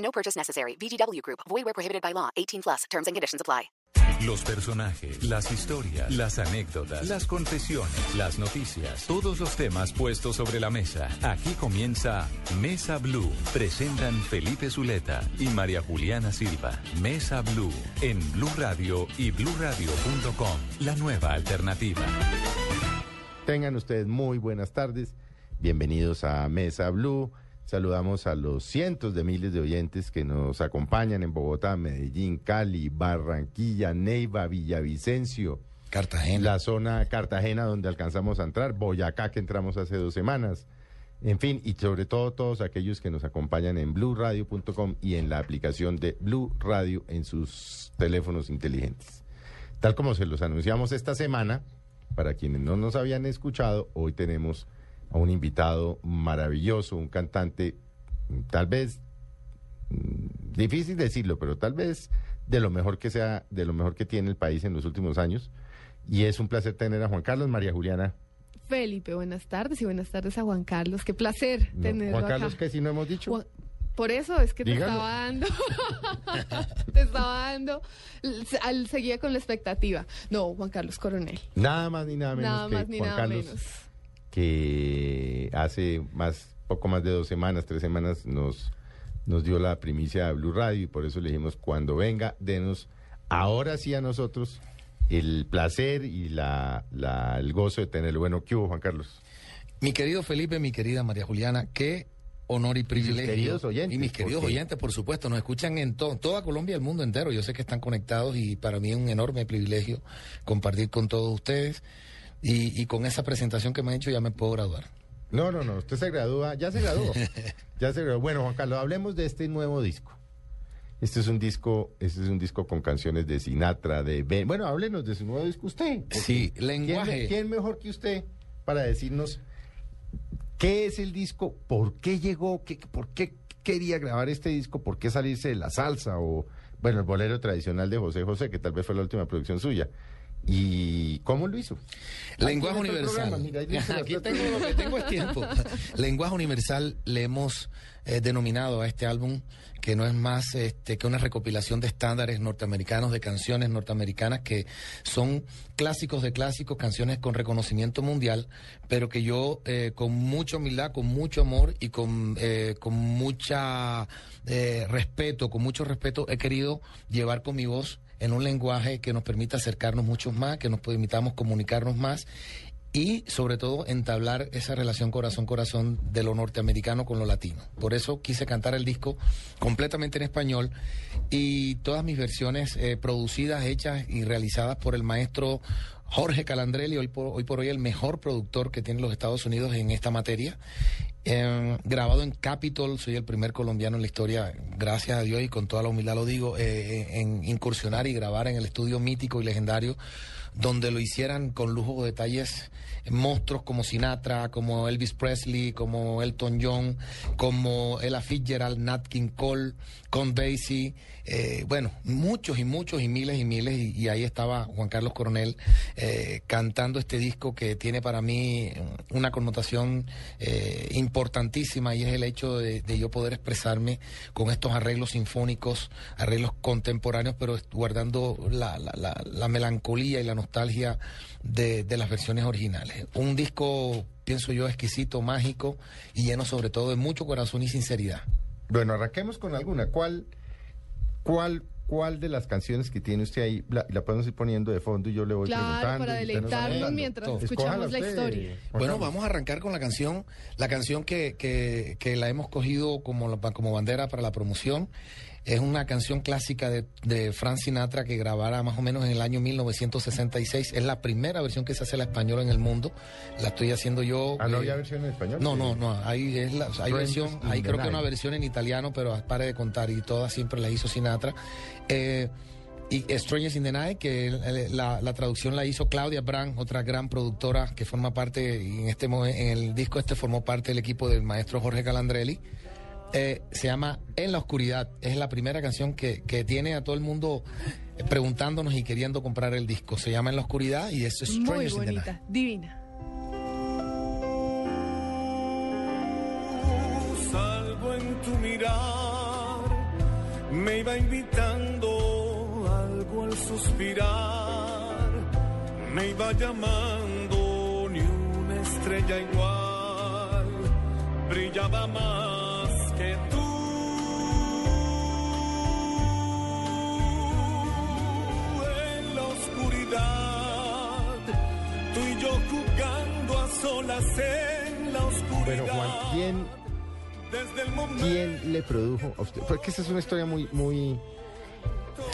No purchase necessary. VGW Group. Void where prohibited by law. 18 plus. Terms and conditions apply. Los personajes, las historias, las anécdotas, las confesiones, las noticias, todos los temas puestos sobre la mesa. Aquí comienza Mesa Blue. Presentan Felipe Zuleta y María Juliana Silva. Mesa Blue en Blue Radio y BlueRadio.com. La nueva alternativa. Tengan ustedes muy buenas tardes. Bienvenidos a Mesa Blue. Saludamos a los cientos de miles de oyentes que nos acompañan en Bogotá, Medellín, Cali, Barranquilla, Neiva, Villavicencio. Cartagena. La zona Cartagena donde alcanzamos a entrar, Boyacá que entramos hace dos semanas. En fin, y sobre todo todos aquellos que nos acompañan en blueradio.com y en la aplicación de Blue Radio en sus teléfonos inteligentes. Tal como se los anunciamos esta semana, para quienes no nos habían escuchado, hoy tenemos a un invitado maravilloso, un cantante, tal vez, mm, difícil decirlo, pero tal vez de lo mejor que sea, de lo mejor que tiene el país en los últimos años. Y es un placer tener a Juan Carlos María Juliana. Felipe, buenas tardes y buenas tardes a Juan Carlos. Qué placer No, tenerlo Juan acá. Carlos, que si no hemos dicho. Juan- Por eso es que te estaba dando, te estaba dando, al, seguía con la expectativa. No, Juan Carlos Coronel. Nada más ni nada menos Nada que más ni Juan nada Carlos, menos. Que hace más, poco más de dos semanas, tres semanas, nos, nos dio la primicia de Blue Radio y por eso le dijimos, cuando venga, denos ahora sí a nosotros el placer y la, la- el gozo de tenerlo. Bueno, ¿qué hubo, Juan Carlos? Mi querido Felipe, mi querida María Juliana, qué honor y privilegio. queridos oyentes, Y mis queridos porque- oyentes, por supuesto, nos escuchan en to- toda Colombia y el mundo entero. Yo sé que están conectados y para mí es un enorme privilegio compartir con todos ustedes. Y, y con esa presentación que me han hecho ya me puedo graduar. No, no, no, usted se gradúa, ya se graduó. ya se graduó. Bueno, Juan Carlos, hablemos de este nuevo disco. Este es un disco, este es un disco con canciones de Sinatra, de Ben. Bueno, háblenos de su nuevo disco usted. Sí, ¿quién, lenguaje. ¿Quién mejor que usted para decirnos qué es el disco, por qué llegó, qué, por qué quería grabar este disco, por qué salirse de la salsa o, bueno, el bolero tradicional de José José, que tal vez fue la última producción suya. ¿Y cómo lo hizo? Lenguaje el universal. mira, Aquí tengo lo que tengo es tiempo. Lenguaje universal le hemos eh, denominado a este álbum que no es más este, que una recopilación de estándares norteamericanos, de canciones norteamericanas que son clásicos de clásicos, canciones con reconocimiento mundial, pero que yo eh, con mucha humildad, con mucho amor y con, eh, con mucha eh, respeto, con mucho respeto he querido llevar con mi voz en un lenguaje que nos permita acercarnos mucho más, que nos permitamos comunicarnos más y sobre todo entablar esa relación corazón-corazón de lo norteamericano con lo latino. Por eso quise cantar el disco completamente en español y todas mis versiones eh, producidas, hechas y realizadas por el maestro Jorge Calandrelli, hoy por, hoy por hoy el mejor productor que tienen los Estados Unidos en esta materia. Eh, grabado en Capitol, soy el primer colombiano en la historia, gracias a Dios y con toda la humildad lo digo, eh, en incursionar y grabar en el estudio mítico y legendario, donde lo hicieran con lujo de detalles monstruos como Sinatra, como Elvis Presley, como Elton John, como Ella Fitzgerald, Nat King Cole, Con Basie, eh, bueno, muchos y muchos y miles y miles, y, ahí estaba Juan Carlos Coronel eh, cantando este disco que tiene para mí una connotación eh, importantísima y es el hecho de, yo poder expresarme con estos arreglos sinfónicos, arreglos contemporáneos, pero guardando la, la, la, la melancolía y la nostalgia de las versiones originales. Un disco, pienso yo, exquisito, mágico y lleno sobre todo de mucho corazón y sinceridad. Bueno, arranquemos con alguna. ¿Cuál, cuál, cuál de las canciones que tiene usted ahí la, la podemos ir poniendo de fondo y yo le voy Claro, preguntando? para deleitarnos mientras Escójala escuchamos la usted, historia. Bueno, vamos a arrancar con la canción, la canción que, que, que la hemos cogido como, la- como bandera para la promoción. Es una canción clásica de, de Frank Sinatra que grabara más o menos en el año 1966. Es la primera versión que se hace la española en el mundo. La estoy haciendo yo. Ah, ¿no eh, había versión en español? No, no, no. Hay, es la- hay versión, hay creo que una versión en italiano, pero pare de contar y todas siempre la hizo Sinatra. Eh, y Strangers in the Night, que eh, la, la traducción la hizo Claudia Brand, otra gran productora que forma parte, en este en el disco este formó parte del equipo del maestro Jorge Calandrelli. Eh, se llama En la Oscuridad. Es la primera canción que, que tiene a todo el mundo eh, preguntándonos y queriendo comprar el disco. Se llama En la Oscuridad y es Muy bonita, divina. Salgo en tu mirar, me iba invitando algo al suspirar, me iba llamando ni una estrella igual, brillaba más solas en la oscuridad. Pero Juan, ¿quién, Desde el momento quién le produjo a usted? Porque esa es una historia muy, muy...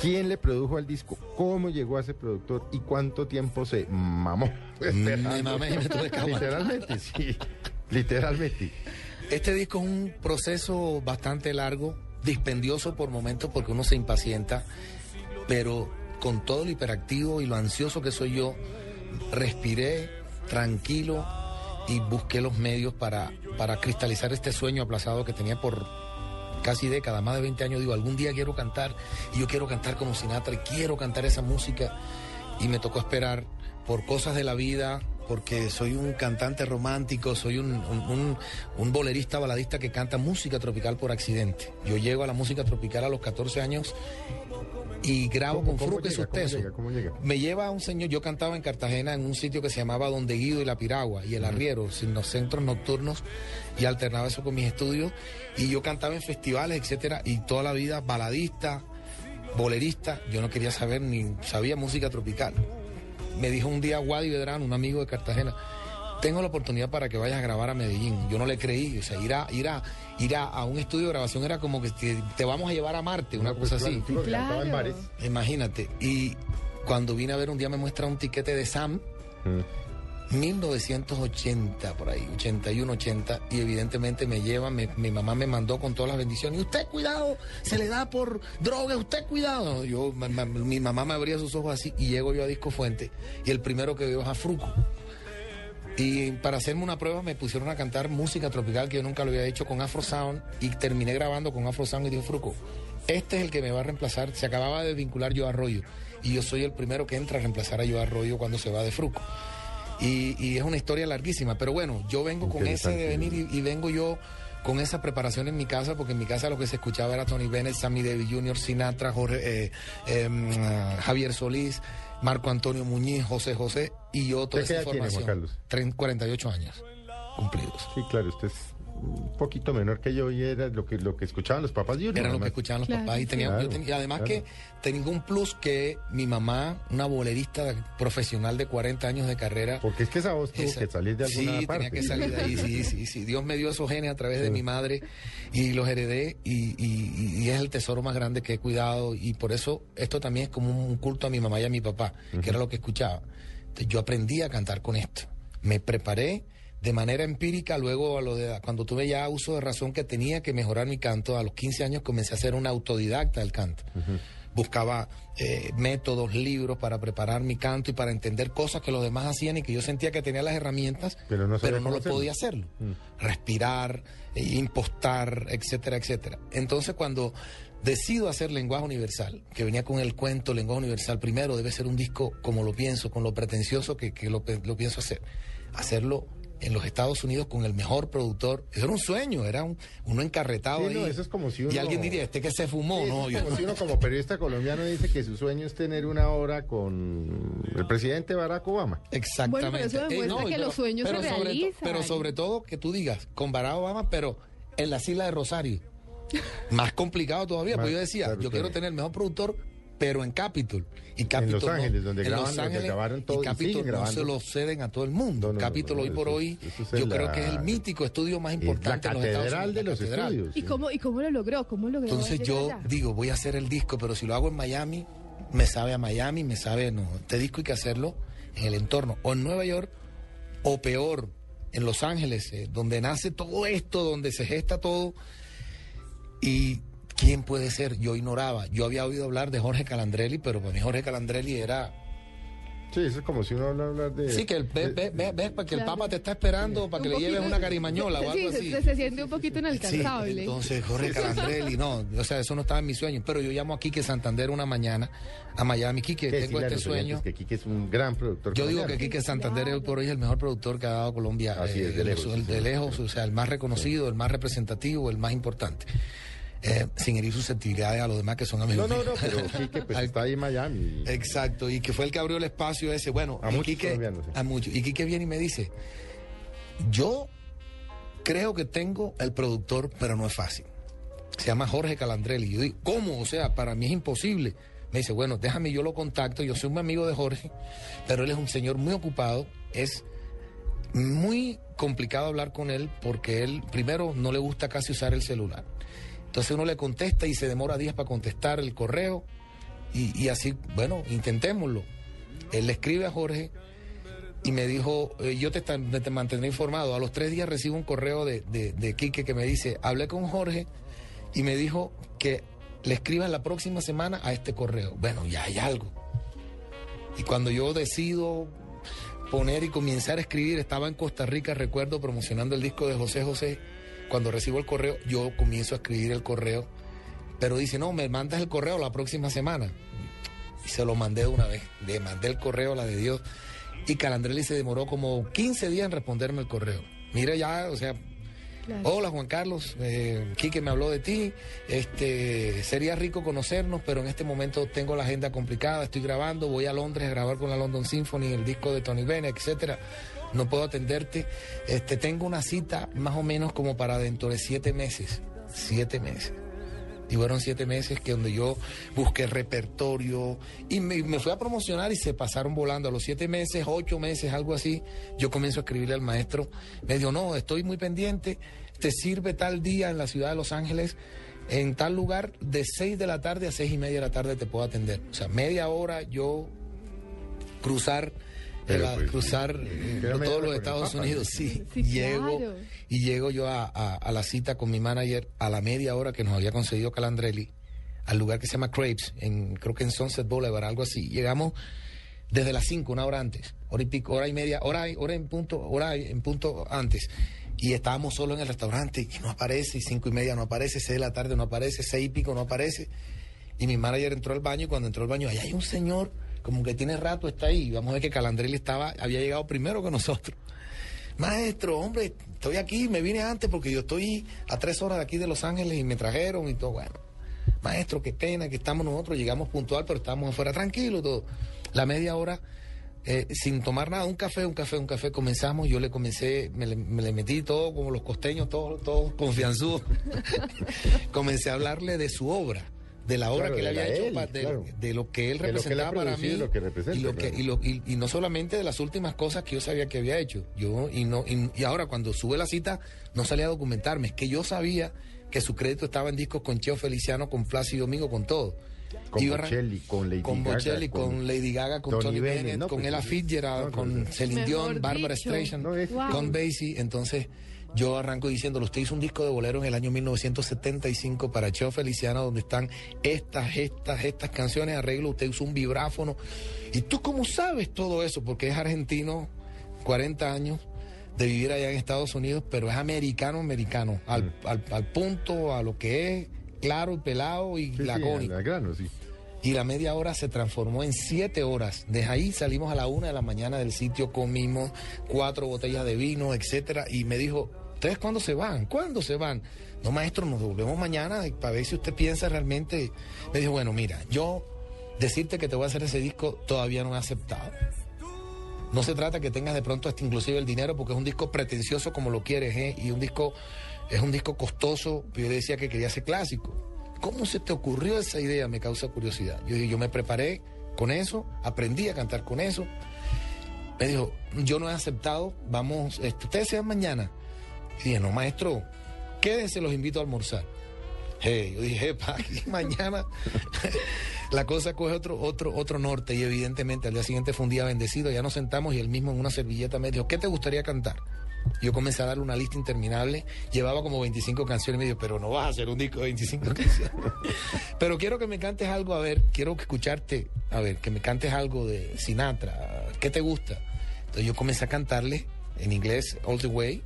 ¿Quién le produjo al disco? ¿Cómo llegó a ese productor? ¿Y cuánto tiempo se mamó? Me mamé y me tuve que aguantar. Literalmente, sí. Literalmente. Este disco es un proceso bastante largo, dispendioso por momentos porque uno se impacienta, pero con todo lo hiperactivo y lo ansioso que soy yo, respiré tranquilo y busqué los medios para, para cristalizar este sueño aplazado que tenía por casi décadas, más de 20 años. Digo, algún día quiero cantar y yo quiero cantar como Sinatra y quiero cantar esa música y me tocó esperar por cosas de la vida, porque soy un cantante romántico, soy un, un- un- un bolerista baladista que canta música tropical por accidente. Yo llego a la música tropical a los 14 años y grabo ¿Cómo- con Fruque sus. Me lleva un señor, yo cantaba en Cartagena en un sitio que se llamaba Donde Guido y La Piragua y el Arriero, en los centros nocturnos, y alternaba eso con mis estudios. Y yo cantaba en festivales, etcétera, y toda la vida baladista, bolerista, yo no quería saber ni sabía música tropical. Me dijo un día Wadi Vedrán, un amigo de Cartagena, tengo la oportunidad para que vayas a grabar a Medellín. Yo no le creí, o sea, ir a, ir a, ir a, a un estudio de grabación era como que te, te vamos a llevar a Marte, una No, pues, cosa así. claro, en. Imagínate. Y cuando vine a ver un día me muestra un tiquete de Sam, Mm. 1980, por ahí, 81, 80, y evidentemente me lleva, me- mi mamá me mandó con todas las bendiciones. Y usted, cuidado, se le da por droga, usted, cuidado. Yo, mi mamá me abría sus ojos así y llego yo a Disco Fuente y el primero que veo es a Fruco. Y para hacerme una prueba me pusieron a cantar música tropical que yo nunca lo había hecho con Afro Sound y terminé grabando con Afro Sound y dijo Fruco, este es el que me va a reemplazar. Se acababa de vincular yo Arroyo y yo soy el primero que entra a reemplazar a yo Arroyo cuando se va de Fruco. Y, y es una historia larguísima, pero bueno, yo vengo con ese devenir y, y vengo yo con esa preparación en mi casa, porque en mi casa lo que se escuchaba era Tony Bennett, Sammy Davis Jr., Sinatra, Jorge, eh, em, ah, Javier Solís, Marco Antonio Muñiz, José José y yo toda ¿Usted esa edad tiene, Juan información. Carlos? Tren- 48 años cumplidos. Sí, claro, usted es un poquito menor que yo y era lo que, lo que escuchaban los papás uno. Era lo que escuchaban los Claro, papás. Y, tenía, claro, yo tenía- y además claro. que tenía un plus que mi mamá, una bolerista profesional de 40 años de carrera, Porque es que esa voz tuvo Esa- que salir de alguna sí, parte. tenía que salir de ahí, sí, sí, sí. Dios me dio esos genes a través de mi madre y los heredé y, y- y es el tesoro más grande que he cuidado y por eso esto también es como un culto a mi mamá y a mi papá, que era lo que escuchaba. Entonces, yo aprendí a cantar con esto. Me preparé de manera empírica, luego a lo de, cuando tuve ya uso de razón que tenía que mejorar mi canto, a los 15 años comencé a ser un autodidacta del canto. Buscaba eh, métodos, libros para preparar mi canto y para entender cosas que los demás hacían y que yo sentía que tenía las herramientas, Pero no sabía no lo hacerlo. podía hacerlo. Respirar, eh, impostar, etcétera, etcétera. Entonces cuando decido hacer lenguaje universal, que venía con el cuento lenguaje universal, primero debe ser un disco como lo pienso, con lo pretencioso que, que lo, lo pienso hacer. Hacerlo en los Estados Unidos con el mejor productor. Eso era un sueño, era un, uno encarretado Sí, ahí. no, eso es como si Y alguien diría, este que se fumó, Sí, ¿no? es Yo- como si uno como periodista colombiano dice que su sueño es tener una hora con el presidente Barack Obama. Exactamente. Bueno, pero eso demuestra que pero- los sueños se pero sobre to- realizan. pero sobre todo que tú digas, con Barack Obama, pero en la isla de Rosario. Más complicado todavía, porque yo decía, yo quiero tener el mejor productor pero en Capitol. Y Capitol Los no- Ángeles, donde en graban, Los donde Ángeles, grabaron todo y Capitol no grabando. se lo ceden a todo el mundo. No, Capitol no, hoy por eso- hoy, eso es yo la- creo que es el mítico estudio más Es la importante en los Estados catedral Unidos. de la los catedral. estudios. ¿Y cómo, ¿Y cómo lo logró? ¿Cómo logró Entonces yo allá? digo, voy a hacer el disco, pero si lo hago en Miami, me sabe a Miami, me sabe, no, este disco hay que hacerlo en el entorno, o en Nueva York, o peor, en Los Ángeles, eh, donde nace todo esto, donde se gesta todo. Y quién puede ser, yo ignoraba, yo había oído hablar de Jorge Calandrelli, pero para mí Jorge Calandrelli era Sí, eso es como si uno habla hablar de... Sí, que el, ve- ve- ve- ves, para que el. Papa te está esperando para que Un le lleves una carimañola o Sí, algo se- así. Se, se siente un poquito Sí, inalcanzable. entonces Jorge Calandrelli, no, o sea, eso no estaba en mis sueños, pero yo llamo a Quique Santander una mañana a Miami, Quique, que tengo este sueño. que Quique es un gran productor Yo digo que Quique Santander hoy por hoy es el mejor productor que ha dado Colombia. Así es, de el- lejos, el sí, de sí. lejos, o sea, el más reconocido, el más representativo, el más importante. Eh, sin herir susceptibilidades a los demás que son amigos. No, no, no, pero Quique pues está ahí en Miami. Exacto, y que fue el que abrió el espacio ese. Bueno, A y muchos Quique- sí. A muchos. Y Quique viene y me dice, yo creo que tengo el productor, pero no es fácil. Se llama Jorge Calandrelli. Yo digo, ¿cómo? O sea, para mí es imposible. Me dice, bueno, déjame, yo lo contacto. Yo soy un amigo de Jorge, pero él es un señor muy ocupado. Es muy complicado hablar con él porque él, primero, no le gusta casi usar el celular. Entonces uno le contesta y se demora días para contestar el correo. Y, así, bueno, intentémoslo. Él le escribe a Jorge y me dijo, eh, yo te, te mantendré informado. A los tres días recibo un correo de, de, Quique que me dice, hablé con Jorge y me dijo que le escribas la próxima semana a este correo. Bueno, ya hay algo. Y cuando yo decido poner y comenzar a escribir, estaba en Costa Rica, recuerdo, promocionando el disco de José José. Cuando recibo el correo, yo comienzo a escribir el correo. Pero dice, no, me mandas el correo la próxima semana. Y se lo mandé de una vez. Le mandé el correo, la de Dios. Y Calandrelli se demoró como 15 días en responderme el correo. Mira ya, o sea, Claro. hola Juan Carlos, eh, Quique me habló de ti. Este, sería rico conocernos, pero en este momento tengo la agenda complicada, estoy grabando, voy a Londres a grabar con la London Symphony, el disco de Tony Bennett, etcétera. No puedo atenderte. Este, tengo una cita más o menos como para dentro de siete meses. Siete meses. Y fueron siete meses que donde yo busqué repertorio y me, me fui a promocionar y se pasaron volando. A los siete meses, ocho meses, algo así, yo comienzo a escribirle al maestro. Me dijo, no, estoy muy pendiente, te sirve tal día en la ciudad de Los Ángeles, en tal lugar, de seis de la tarde a seis y media de la tarde te puedo atender. O sea, media hora yo cruzar... Pero, eh, pues, cruzar sí, eh, media todos los Estados Papa, Unidos, sí, Sí, llego claro. y llego yo a, a- a la cita con mi manager a la media hora que nos había conseguido Calandrelli, al lugar que se llama Crepes, en, creo que en Sunset Boulevard, algo así. Llegamos desde las 5, una hora antes, hora y pico, hora y media, hora, y- hora en punto, hora en punto antes. Y estábamos solo en el restaurante y no aparece, y cinco y media no aparece, seis de la tarde no aparece, seis y pico no aparece. Y mi manager entró al baño y cuando entró al baño, ahí hay un señor, como que tiene rato, está ahí. Vamos a ver que Calandrelli estaba, había llegado primero que nosotros. Maestro, hombre, estoy aquí, me vine antes porque yo estoy a tres horas de aquí de Los Ángeles y me trajeron y todo. Bueno, maestro, qué pena que estamos nosotros, llegamos puntual, pero estamos afuera tranquilos, todo. La media hora, eh, sin tomar nada, un café, un café, un café, comenzamos, yo le comencé, me le, me le metí todo, como los costeños, todos todo confianzudos. comencé a hablarle de su obra. De la obra Claro, que él había hecho, él, pa- de, claro. de lo que él que representaba para mí y lo que representa, y lo que- y lo- y, y no solamente de las últimas cosas que yo sabía que había hecho. Yo y no y, y ahora cuando sube la cita no salía a documentarme, es que yo sabía que su crédito estaba en discos con Cheo Feliciano, con Plácido Domingo, con todo. Con Iba Bocelli, con Lady con Gaga, Bocelli, con con, Lady Gaga, con Tony Bennett, Bennett, no, con pues, Ella. Fitzgerald, No, con Celine Dion, Barbara dicho. Streisand, No, es- Wow. con Basie. Entonces yo arranco diciéndole, usted hizo un disco de bolero en el año 1975 para Cheo Feliciano, donde están estas, estas, estas canciones, arreglo, usted usó un vibráfono. ¿Y tú cómo sabes todo eso? Porque es argentino, 40 años de vivir allá en Estados Unidos, pero es americano, americano, al, Mm. al- al punto, a lo que es, claro pelado y Sí, lacónico. al grano, sí. Y la media hora se transformó en siete horas. Desde ahí salimos a la una de la mañana del sitio, comimos cuatro botellas de vino, etcétera. Y me dijo, ¿ustedes cuándo se van? ¿Cuándo se van? No, maestro, nos devolvemos mañana para ver si usted piensa realmente. Me dijo, bueno, mira, yo decirte que te voy a hacer ese disco todavía no he aceptado. No se trata que tengas de pronto hasta inclusive el dinero, porque es un disco pretencioso como lo quieres, ¿eh? Y un disco, es un disco costoso. Yo decía que quería ser clásico. ¿Cómo se te ocurrió esa idea? Me causa curiosidad. Yo dije, yo me preparé con eso, aprendí a cantar con eso. Me dijo, yo no he aceptado, vamos, este, ustedes sean mañana. Y dije, no, maestro, quédense, los invito a almorzar. Yo dije, pa, mañana la cosa coge otro, otro, otro norte y evidentemente al día siguiente fue un día bendecido, ya nos sentamos y él mismo en una servilleta me dijo, ¿qué te gustaría cantar? Yo comencé a darle una lista interminable, llevaba como 25 canciones y me dijo, pero no vas a hacer un disco de 25 canciones. pero quiero que me cantes algo, a ver, quiero escucharte, a ver, que me cantes algo de Sinatra, ¿qué te gusta? Entonces yo comencé a cantarle en inglés All the Way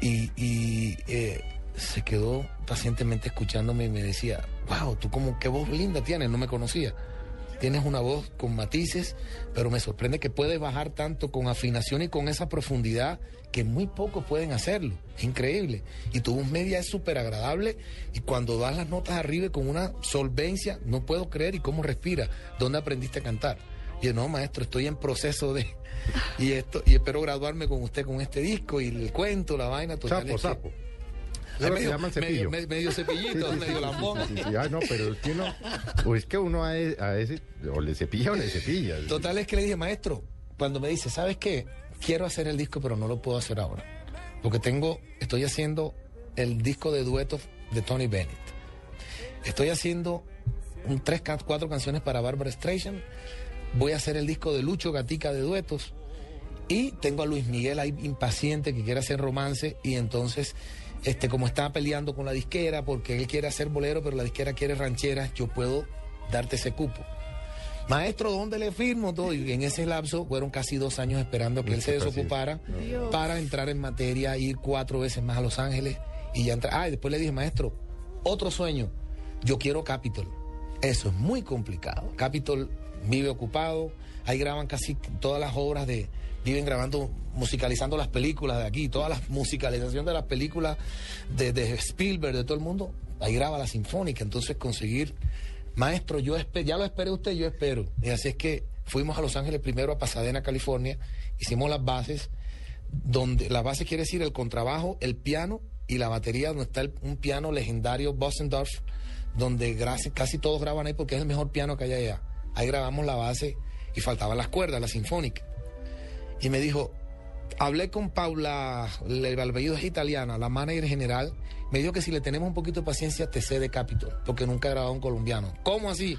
y, y, eh, se quedó pacientemente escuchándome y me decía, wow, tú como qué voz linda tienes, no me conocía. Tienes una voz con matices, pero me sorprende que puedes bajar tanto con afinación y con esa profundidad que muy pocos pueden hacerlo. Es increíble. Y tu voz media es súper agradable y cuando das las notas arriba con una solvencia, no puedo creer y cómo respira. ¿Dónde aprendiste a cantar? Y yo, no, maestro, estoy en proceso de... Y esto y espero graduarme con usted con este disco y el cuento, la vaina. Total, Sapo, es que- medio, llama el cepillo. medio- medio cepillito, Sí, sí, medio lambón. Ah, no, pero es que uno, o es que uno a, e- a ese, o le cepilla o le cepilla. Total es que le dije, maestro, cuando me dice, ¿sabes qué? Quiero hacer el disco, pero no lo puedo hacer ahora. Porque tengo, estoy haciendo el disco de duetos de Tony Bennett. Estoy haciendo un tres, cuatro canciones para Barbara Streisand. Voy a hacer el disco de Lucho Gatica de duetos. Y tengo a Luis Miguel ahí impaciente que quiere hacer romance y entonces, este, como está peleando con la disquera porque él quiere hacer bolero, pero la disquera quiere rancheras, yo puedo darte ese cupo. Maestro, ¿dónde le firmo todo? Y en ese lapso fueron casi dos años esperando que él se desocupara Dios. para entrar en materia, ir cuatro veces más a Los Ángeles y ya entrar. Ah, y después le dije, maestro, otro sueño, yo quiero Capitol. Eso es muy complicado. Capitol vive ocupado, ahí graban casi todas las obras de, viven grabando, musicalizando las películas de aquí, todas las musicalizaciones de las películas de, Spielberg, de todo el mundo, ahí graba la sinfónica, entonces conseguir, maestro, yo ya lo esperé usted, yo espero. Y así es que fuimos a Los Ángeles primero a Pasadena, California, hicimos las bases, donde la base quiere decir el contrabajo, el piano y la batería, donde está un piano legendario Bossendorf, donde casi todos graban ahí porque es el mejor piano que hay allá. Ahí grabamos la base y faltaban las cuerdas, la sinfónica. Y me dijo, hablé con Paula, el apellido es italiana, la manager general, me dijo que si le tenemos un poquito de paciencia te cede Capitol, porque nunca he grabado un colombiano. ¿Cómo así?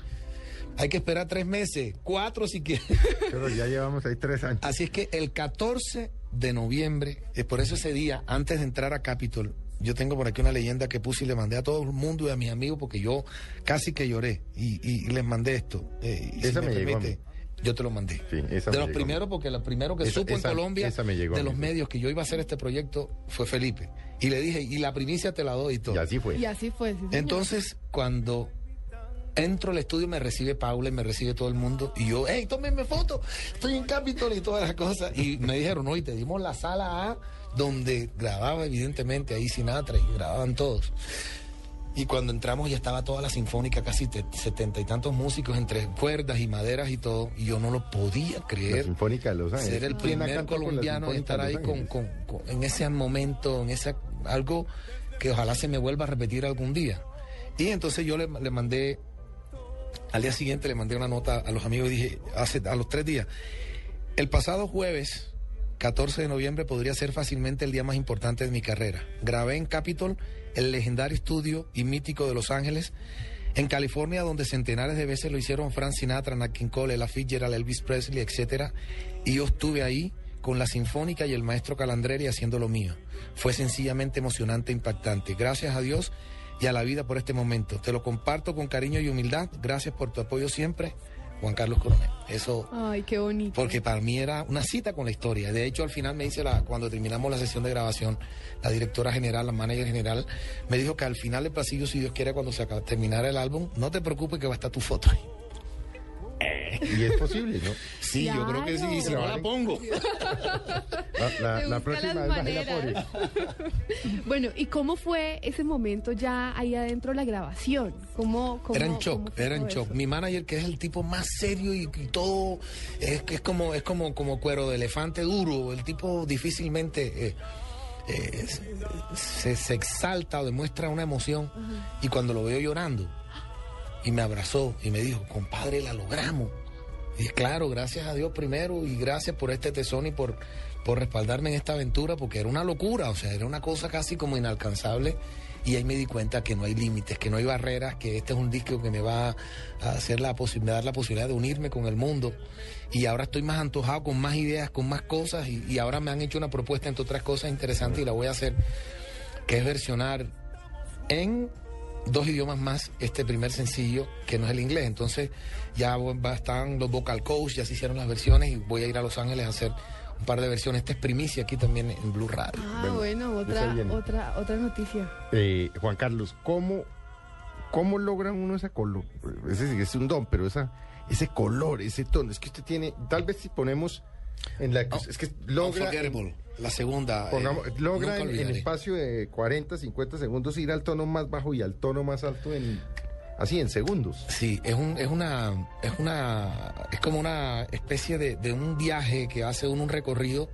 Hay que esperar tres meses, cuatro si quieres. Pero ya llevamos ahí tres años. Así es que el 14 de noviembre, es por eso ese día, antes de entrar a Capitol, yo tengo por aquí una leyenda que puse y le mandé a todo el mundo y a mis amigos porque yo casi que lloré y, y- y les mandé esto. eh, y si Esa me llegó a permite, yo te lo mandé. Sí, esa de los llegó primeros, porque lo primero que Esa- supo esa- en Colombia esa me llegó a de mí, los sí. medios que yo iba a hacer este proyecto fue Felipe. Y le dije, y la primicia te la doy y todo. Y así fue. Y así fue. sí. Entonces, cuando entro al estudio, me recibe Paula y me recibe todo el mundo. Y yo, hey, tómenme foto, estoy en Capitol y todas las cosas. Y me dijeron, no, y te dimos la sala A, donde grababa evidentemente ahí Sinatra y grababan todos. Y cuando entramos ya estaba toda la sinfónica, casi te- setenta y tantos músicos entre cuerdas y maderas y todo. Y yo no lo podía La creer Sinfónica de Los Ángeles. ser el ¿Quién ha primer la colombiano en estar ahí con- con- en ese momento, en ese algo que ojalá se me vuelva a repetir algún día. Y entonces yo le, le mandé, al día siguiente le mandé una nota a los amigos y dije, hace, a los tres días, el pasado jueves, 14 de noviembre, podría ser fácilmente el día más importante de mi carrera. Grabé en Capitol, el legendario estudio y mítico de Los Ángeles, en California, donde centenares de veces lo hicieron Frank Sinatra, Nat King Cole, Ella Fitzgerald, Elvis Presley, etcétera. Y yo estuve ahí con la Sinfónica y el maestro Calandreri haciendo lo mío. Fue sencillamente emocionante e impactante. Gracias a Dios y a la vida por este momento. Te lo comparto con cariño y humildad. Gracias por tu apoyo siempre, Juan Carlos Coronel. Eso Ay, qué bonito. porque para mí era una cita con la historia. De hecho, al final me dice, la, cuando terminamos la sesión de grabación, la directora general, la manager general, me dijo que al final del pasillo, si Dios quiere, cuando se terminara el álbum, no te preocupes que va a estar tu foto ahí. Y es posible, ¿no? Sí, yo creo que sí, y si no la pongo. La, la- la próxima por Bueno, ¿y cómo fue ese momento ya ahí adentro de la grabación? ¿Cómo, cómo, Era en shock, era en shock. eso? Mi manager, que es el tipo más serio y, y todo, es, que es como, es como, como cuero de elefante duro, el tipo difícilmente. eh, eh, se, se exalta o demuestra una emoción y cuando lo veo llorando y me abrazó y me dijo, compadre, la logramos. Y claro, gracias a Dios primero y gracias por este tesón y por, por respaldarme en esta aventura porque era una locura, o sea, era una cosa casi como inalcanzable y ahí me di cuenta que no hay límites, que no hay barreras, que este es un disco que me va a hacer la posibilidad, dar la posibilidad de unirme con el mundo y ahora estoy más antojado con más ideas, con más cosas y, y ahora me han hecho una propuesta entre otras cosas interesantes y la voy a hacer, que es versionar en dos idiomas más este primer sencillo que no es el inglés. Entonces ya va, están los vocal coach, ya se hicieron las versiones y voy a ir a Los Ángeles a hacer un par de versiones. Esta es primicia aquí también en Blue Radio. Ah, bueno, otra, otra, otra noticia. Eh, Juan Carlos, ¿cómo, ¿cómo logra uno esa color? Ese sí que es un don, pero esa, ese color, ese tono, es que usted tiene, tal vez si ponemos en la... Oh, es que logra... Unforgettable, la segunda. eh, Pongamos, logra en, espacio de 40, 50 segundos ir al tono más bajo y al tono más alto en así en segundos. Sí, es un, es una, es una, es como una especie de, de un viaje que hace uno un recorrido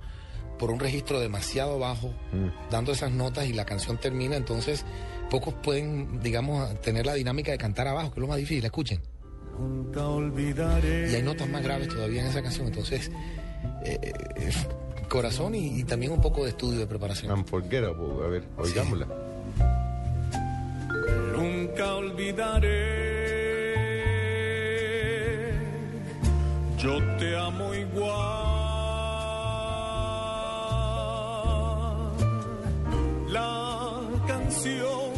por un registro demasiado bajo, Mm. dando esas notas y la canción termina, entonces pocos pueden, digamos, tener la dinámica de cantar abajo, que es lo más difícil, escuchen. Nunca olvidaré. Y hay notas más graves todavía en esa canción, entonces, eh, eh, corazón y, y también un poco de estudio de preparación. Unforgettable, a ver, oigámosla. Nunca olvidaré. Yo te amo igual. La canción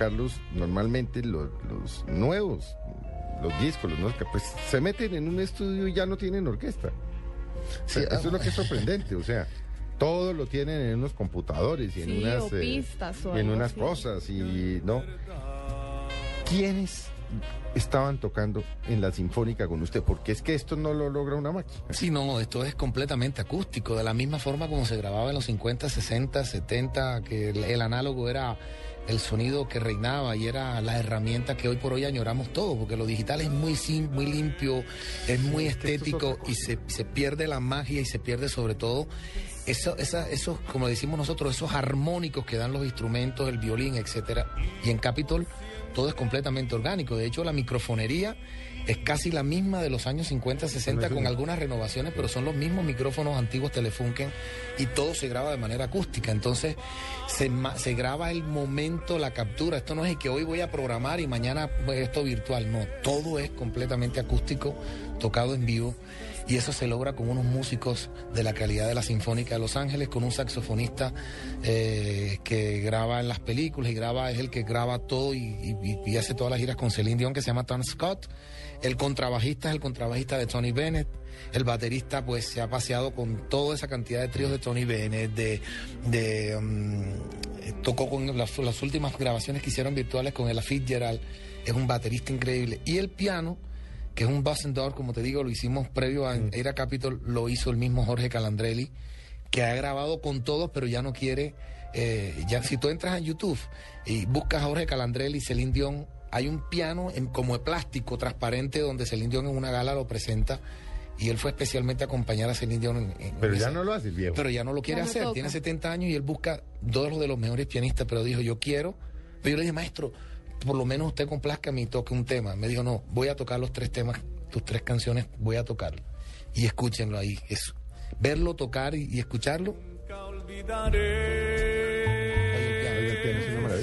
Carlos, normalmente los, los nuevos, los discos, los nuevos, que pues se meten en un estudio y ya no tienen orquesta. O sea, Sí, eso es lo ah. que es sorprendente, o sea, todo lo tienen en unos computadores y en Sí, unas, o eh, pistas o en algo unas así. cosas y no. ¿Quiénes estaban tocando en la sinfónica con usted? Porque es que esto no lo logra una máquina. Sí, no, esto es completamente acústico, de la misma forma como se grababa en los 50, 60, 70, que el, el análogo era el sonido que reinaba y era la herramienta que hoy por hoy añoramos todos, porque lo digital es muy sim- muy limpio, es muy estético y se, se pierde la magia y se pierde sobre todo eso, esa- esos, como decimos nosotros, esos armónicos que dan los instrumentos, el violín, etcétera. Y en Capitol todo es completamente orgánico. De hecho, la microfonería es casi la misma de los años 50, 60 con algunas renovaciones, pero son los mismos micrófonos antiguos Telefunken y todo se graba de manera acústica. Entonces, se, se graba el momento, la captura. Esto no es que hoy voy a programar y mañana pues, esto virtual. No, todo es completamente acústico, tocado en vivo. Y eso se logra con unos músicos de la calidad de la Sinfónica de Los Ángeles, con un saxofonista eh, que graba en las películas y graba, es el que graba todo y, y- y hace todas las giras con Celine Dion, que se llama Tom Scott. El contrabajista es el contrabajista de Tony Bennett. El baterista, pues, se ha paseado con toda esa cantidad de tríos de Tony Bennett, de. de um, eh, tocó con las, las últimas grabaciones que hicieron virtuales con Ella Fitzgerald. Es un baterista increíble. Y el piano que es un Door, como te digo, lo hicimos previo a Era Capitol, lo hizo el mismo Jorge Calandrelli, que ha grabado con todos, pero ya no quiere. eh, ya Si tú entras en YouTube y buscas a Jorge Calandrelli, Celine Dion hay un piano en- como de plástico transparente donde Celine Dion en una gala lo presenta y él fue especialmente a acompañar a Celine Dion en, en Pero esa- ya no lo hace el viejo. pero ya no lo quiere no hacer, toca. tiene 70 años y él busca dos de los mejores pianistas, pero dijo, yo quiero. Pero yo le dije, maestro, por lo menos usted complazca y toque un tema. Me dijo, no, voy a tocar los tres temas, tus tres canciones, voy a tocarlo. Y escúchenlo ahí, eso. Verlo tocar y, y escucharlo. Nunca olvidaré.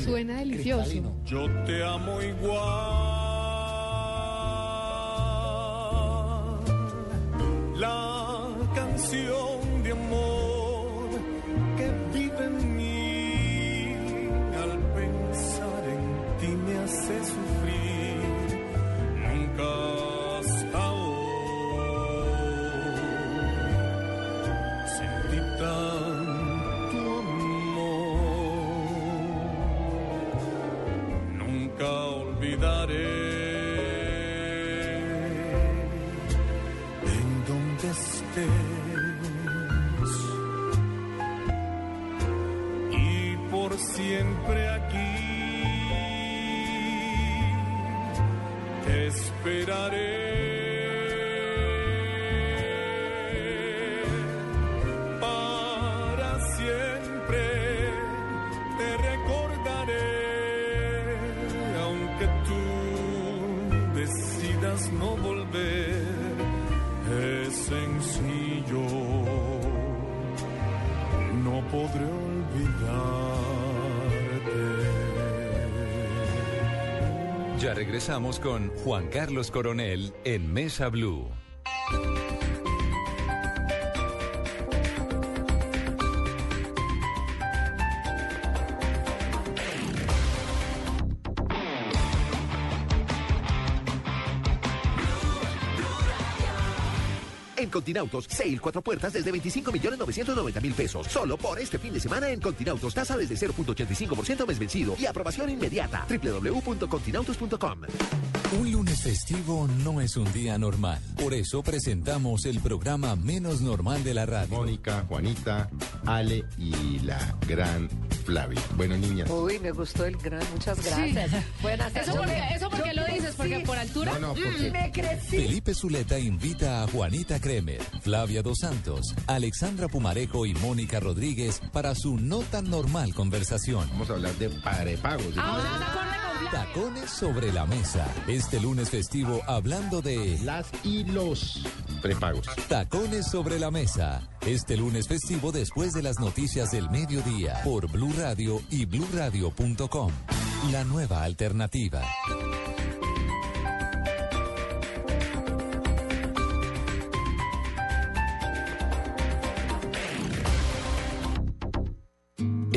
Suena delicioso. cristalino. Yo te amo igual. La canción de amor regresamos con Juan Carlos Coronel en Mesa Blue. En Continautos, sale cuatro puertas desde 25 millones 990 mil pesos. Solo por este fin de semana en Continautos, tasa desde 0.85% mes vencido y aprobación inmediata. www.continautos.com. Un lunes festivo no es un día normal. Por eso presentamos el programa menos normal de la radio. Mónica, Juanita, Ale y la gran Flavia. Bueno, niñas. Uy, me gustó el gran, muchas gracias. Buenas Eso tardes. porque, eso porque Yo lo dices, porque por altura. No, no, porque Me crecí. Felipe Zuleta invita a Juanita Kremer, Flavia Dos Santos, Alexandra Pumarejo y Mónica Rodríguez para su no tan normal conversación. vamos a hablar de prepagos. Ah, Tacones sobre la mesa. Este lunes festivo hablando de Las y los prepagos. Tacones sobre la mesa. Este lunes festivo después de las noticias del mediodía por Blue Radio y bluradio.com. La nueva alternativa.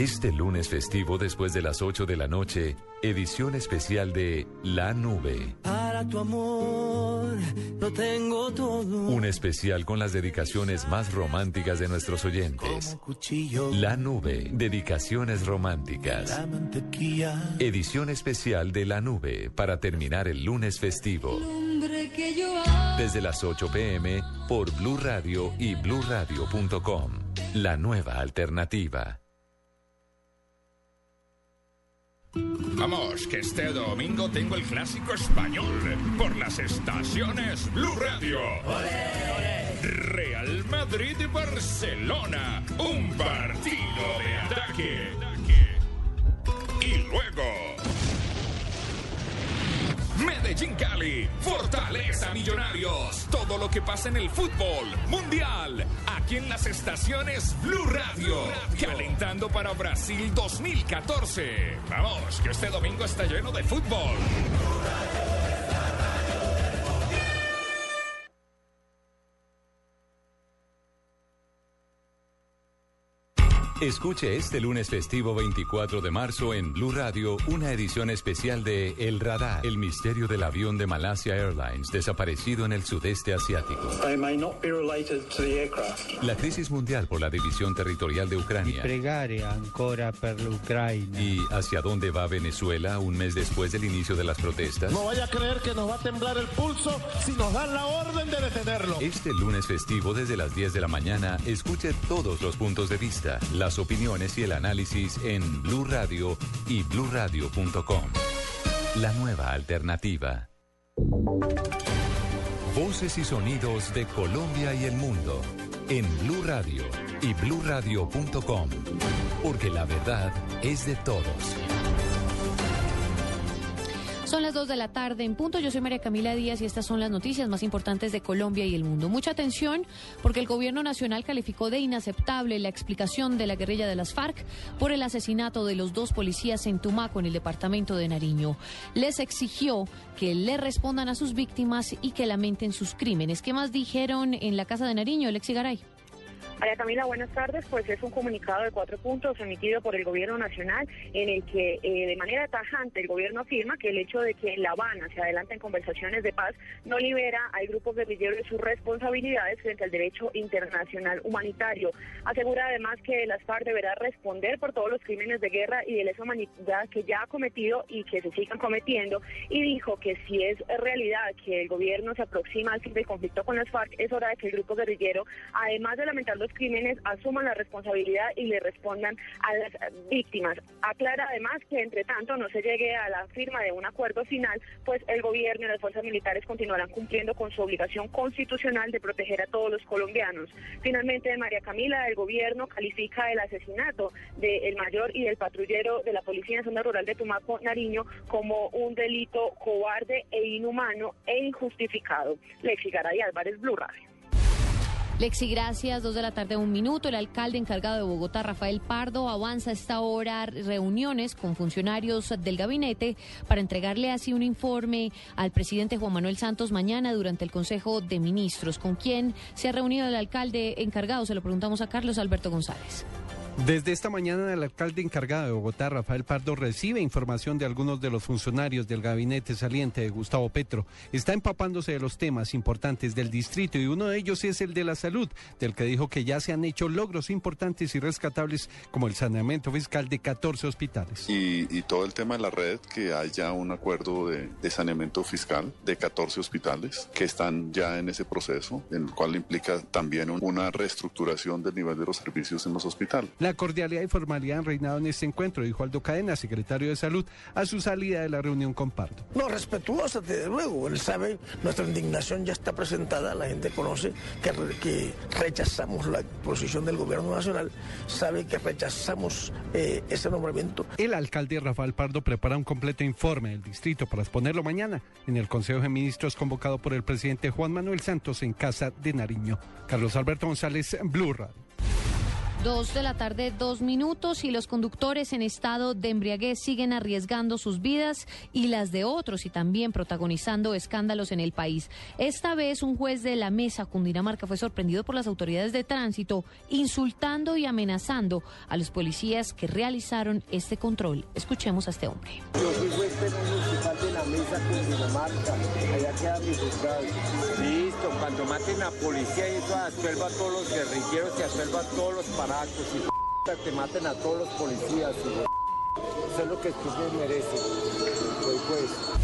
Este lunes festivo después de las 8 de la noche, edición especial de La Nube. Para tu amor lo tengo todo. Un especial con las dedicaciones más románticas de nuestros oyentes. La Nube, dedicaciones románticas. Edición especial de La Nube para terminar el lunes festivo. Desde las 8 pm por Blue Radio y bluradio.com. La nueva alternativa. Vamos, que este domingo tengo el clásico español por las estaciones Blue Radio. Real Madrid y Barcelona, un partido de ataque. Y luego Medellín Cali, Fortaleza Millonarios, todo lo que pasa en el fútbol mundial, aquí en las estaciones Blue Radio, calentando para Brasil 2014. Vamos, que este domingo está lleno de fútbol. Escuche este lunes festivo 24 de marzo en Blue Radio una edición especial de El Radar, el misterio del avión de Malasia Airlines desaparecido en el sudeste asiático. They may not be related to the aircraft. La crisis mundial por la división territorial de Ucrania. pregare ancora per l'Ucraina. ¿Y hacia dónde va Venezuela un mes después del inicio de las protestas? No vaya a creer que nos va a temblar el pulso si nos dan la orden de detenerlo. Este lunes festivo desde las 10 de la mañana, escuche todos los puntos de vista, opiniones y el análisis en Blue Radio y bluradio.com. la nueva alternativa. Voces y sonidos de Colombia y el mundo en Blue Radio y bluradio.com, porque la verdad es de todos. Son las 2 de la tarde en punto. Yo soy María Camila Díaz y estas son las noticias más importantes de Colombia y el mundo. Mucha atención porque el gobierno nacional calificó de inaceptable la explicación de la guerrilla de las FARC por el asesinato de los dos policías en Tumaco, en el departamento de Nariño. Les exigió que le respondan a sus víctimas y que lamenten sus crímenes. ¿Qué más dijeron en la casa de Nariño, Alexi Garay? María Camila, buenas tardes. Pues es un comunicado de cuatro puntos emitido por el Gobierno Nacional en el que eh, de manera tajante el Gobierno afirma que el hecho de que en La Habana se adelanten conversaciones de paz no libera al grupo guerrillero de sus responsabilidades frente al derecho internacional humanitario. Asegura además que las FARC deberá responder por todos los crímenes de guerra y de lesa humanidad que ya ha cometido y que se sigan cometiendo y dijo que si es realidad que el Gobierno se aproxima al fin del conflicto con las FARC, es hora de que el grupo guerrillero, además de lamentar los crímenes asuman la responsabilidad y le respondan a las víctimas. Aclara además que entre tanto no se llegue a la firma de un acuerdo final, pues el gobierno y las fuerzas militares continuarán cumpliendo con su obligación constitucional de proteger a todos los colombianos. Finalmente, María Camila, el gobierno califica el asesinato del mayor y del patrullero de la Policía en Zona Rural de Tumaco, Nariño, como un delito cobarde e inhumano e injustificado. Lexi Garay Álvarez, Blue Radio. Lexi, gracias. Dos de la tarde, un minuto. El alcalde encargado de Bogotá, Rafael Pardo, avanza a esta hora reuniones con funcionarios del gabinete para entregarle así un informe al presidente Juan Manuel Santos mañana durante el Consejo de Ministros. ¿Con quién se ha reunido el alcalde encargado? Se lo preguntamos a Carlos Alberto González. Desde esta mañana el alcalde encargado de Bogotá, Rafael Pardo, recibe información de algunos de los funcionarios del gabinete saliente de Gustavo Petro. Está empapándose de los temas importantes del distrito y uno de ellos es el de la salud, del que dijo que ya se han hecho logros importantes y rescatables como el saneamiento fiscal de 14 hospitales. Y, todo el tema de la red, que hay ya un acuerdo de, de saneamiento fiscal de 14 hospitales que están ya en ese proceso, en el cual implica también una reestructuración del nivel de los servicios en los hospitales. La cordialidad y formalidad han reinado en este encuentro, dijo Aldo Cadena, secretario de Salud, a su salida de la reunión con Pardo. No, respetuosa, desde luego. Él sabe, nuestra indignación ya está presentada, la gente conoce que, que rechazamos la posición del gobierno nacional, sabe que rechazamos eh, ese nombramiento. El alcalde Rafael Pardo prepara un completo informe del distrito para exponerlo mañana en el Consejo de Ministros convocado por el presidente Juan Manuel Santos en Casa de Nariño. Carlos Alberto González, Blue Radio. Dos de la tarde, dos minutos, y los conductores en estado de embriaguez siguen arriesgando sus vidas y las de otros y también protagonizando escándalos en el país. Esta vez un juez de la mesa Cundinamarca fue sorprendido por las autoridades de tránsito insultando y amenazando a los policías que realizaron este control. Escuchemos a este hombre. Yo fui juez municipal de la mesa Cundinamarca, allá queda mi juzgado. Cuando maten a policía y eso asuelva a todos los guerrilleros y asuelva a todos los aparatos y te maten a todos los policías. Y Eso es lo que tú mereces. Pues,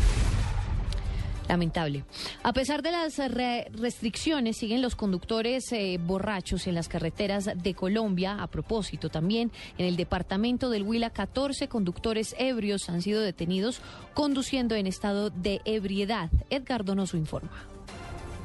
Lamentable. A pesar de las restricciones, siguen los conductores eh, borrachos en las carreteras de Colombia. A propósito, también en el departamento del Huila, 14 conductores ebrios han sido detenidos conduciendo en estado de ebriedad. Edgar Donoso informa.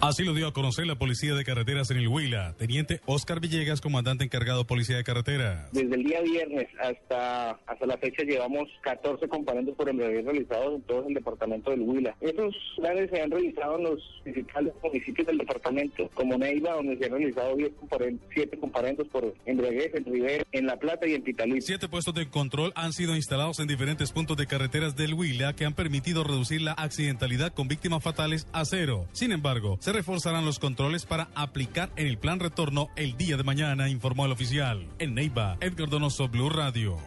Así lo dio a conocer la Policía de Carreteras en el Huila. Teniente Oscar Villegas, comandante encargado Policía de Carretera. Desde el día viernes hasta, hasta la fecha llevamos 14 comparendos por embriaguez realizados en todo el departamento del Huila. Estos planes se han realizado en los principales municipios del departamento, como Neiva, donde se han realizado 7 comparendos por embriaguez, en Rivera, en La Plata y en Pitalí. Siete puestos de control han sido instalados en diferentes puntos de carreteras del Huila que han permitido reducir la accidentalidad con víctimas fatales a cero. Sin embargo, se reforzarán los controles para aplicar en el plan retorno el día de mañana, informó el oficial. En Neiva, Edgar Donoso, Blue Radio.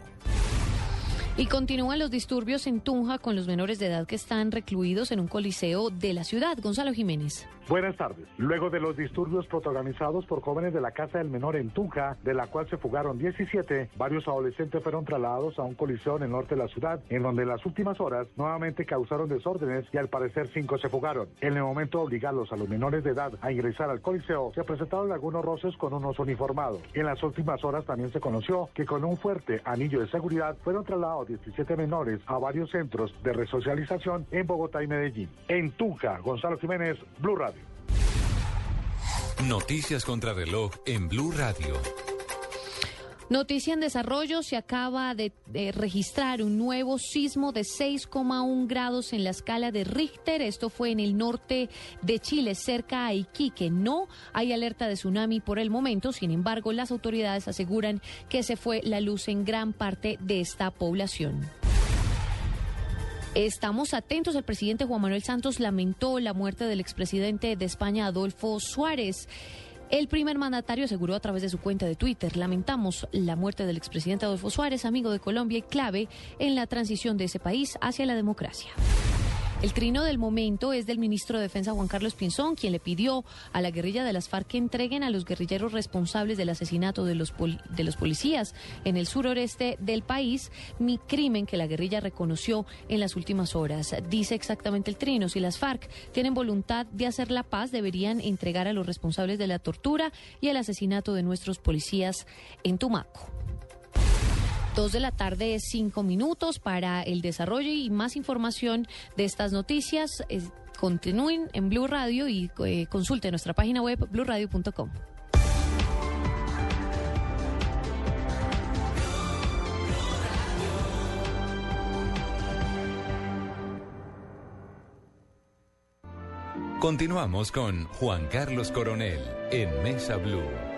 Y continúan los disturbios en Tunja con los menores de edad que están recluidos en un coliseo de la ciudad. Gonzalo Jiménez. Buenas tardes. Luego de los disturbios protagonizados por jóvenes de la Casa del Menor en Tunja, de la cual se fugaron 17, varios adolescentes fueron trasladados a un coliseo en el norte de la ciudad, en donde en las últimas horas nuevamente causaron desórdenes y al parecer cinco se fugaron. En el momento de obligarlos a los menores de edad a ingresar al coliseo, se presentaron algunos roces con unos uniformados. En las últimas horas también se conoció que con un fuerte anillo de seguridad fueron trasladados llevado 17 menores a varios centros de resocialización en Bogotá y Medellín. En Tunja, Gonzalo Jiménez, Blue Radio. Noticias contra reloj en Blue Radio. Noticia en desarrollo, se acaba de, de registrar un nuevo sismo de 6,1 grados en la escala de Richter. Esto fue en el norte de Chile, cerca a Iquique. No hay alerta de tsunami por el momento, sin embargo, las autoridades aseguran que se fue la luz en gran parte de esta población. Estamos atentos. El presidente Juan Manuel Santos lamentó la muerte del expresidente de España, Adolfo Suárez. El primer mandatario aseguró a través de su cuenta de Twitter, lamentamos la muerte del expresidente Adolfo Suárez, amigo de Colombia y clave en la transición de ese país hacia la democracia. El trino del momento es del ministro de Defensa Juan Carlos Pinzón, quien le pidió a la guerrilla de las FARC que entreguen a los guerrilleros responsables del asesinato de los, de los policías en el suroreste del país, mi crimen que la guerrilla reconoció en las últimas horas. Dice exactamente el trino, si las FARC tienen voluntad de hacer la paz, deberían entregar a los responsables de la tortura y el asesinato de nuestros policías en Tumaco. Dos de la tarde, cinco minutos para el desarrollo y más información de estas noticias. Continúen en Blue Radio y eh, consulten nuestra página web bluradio.com. Continuamos con Juan Carlos Coronel en Mesa Blue.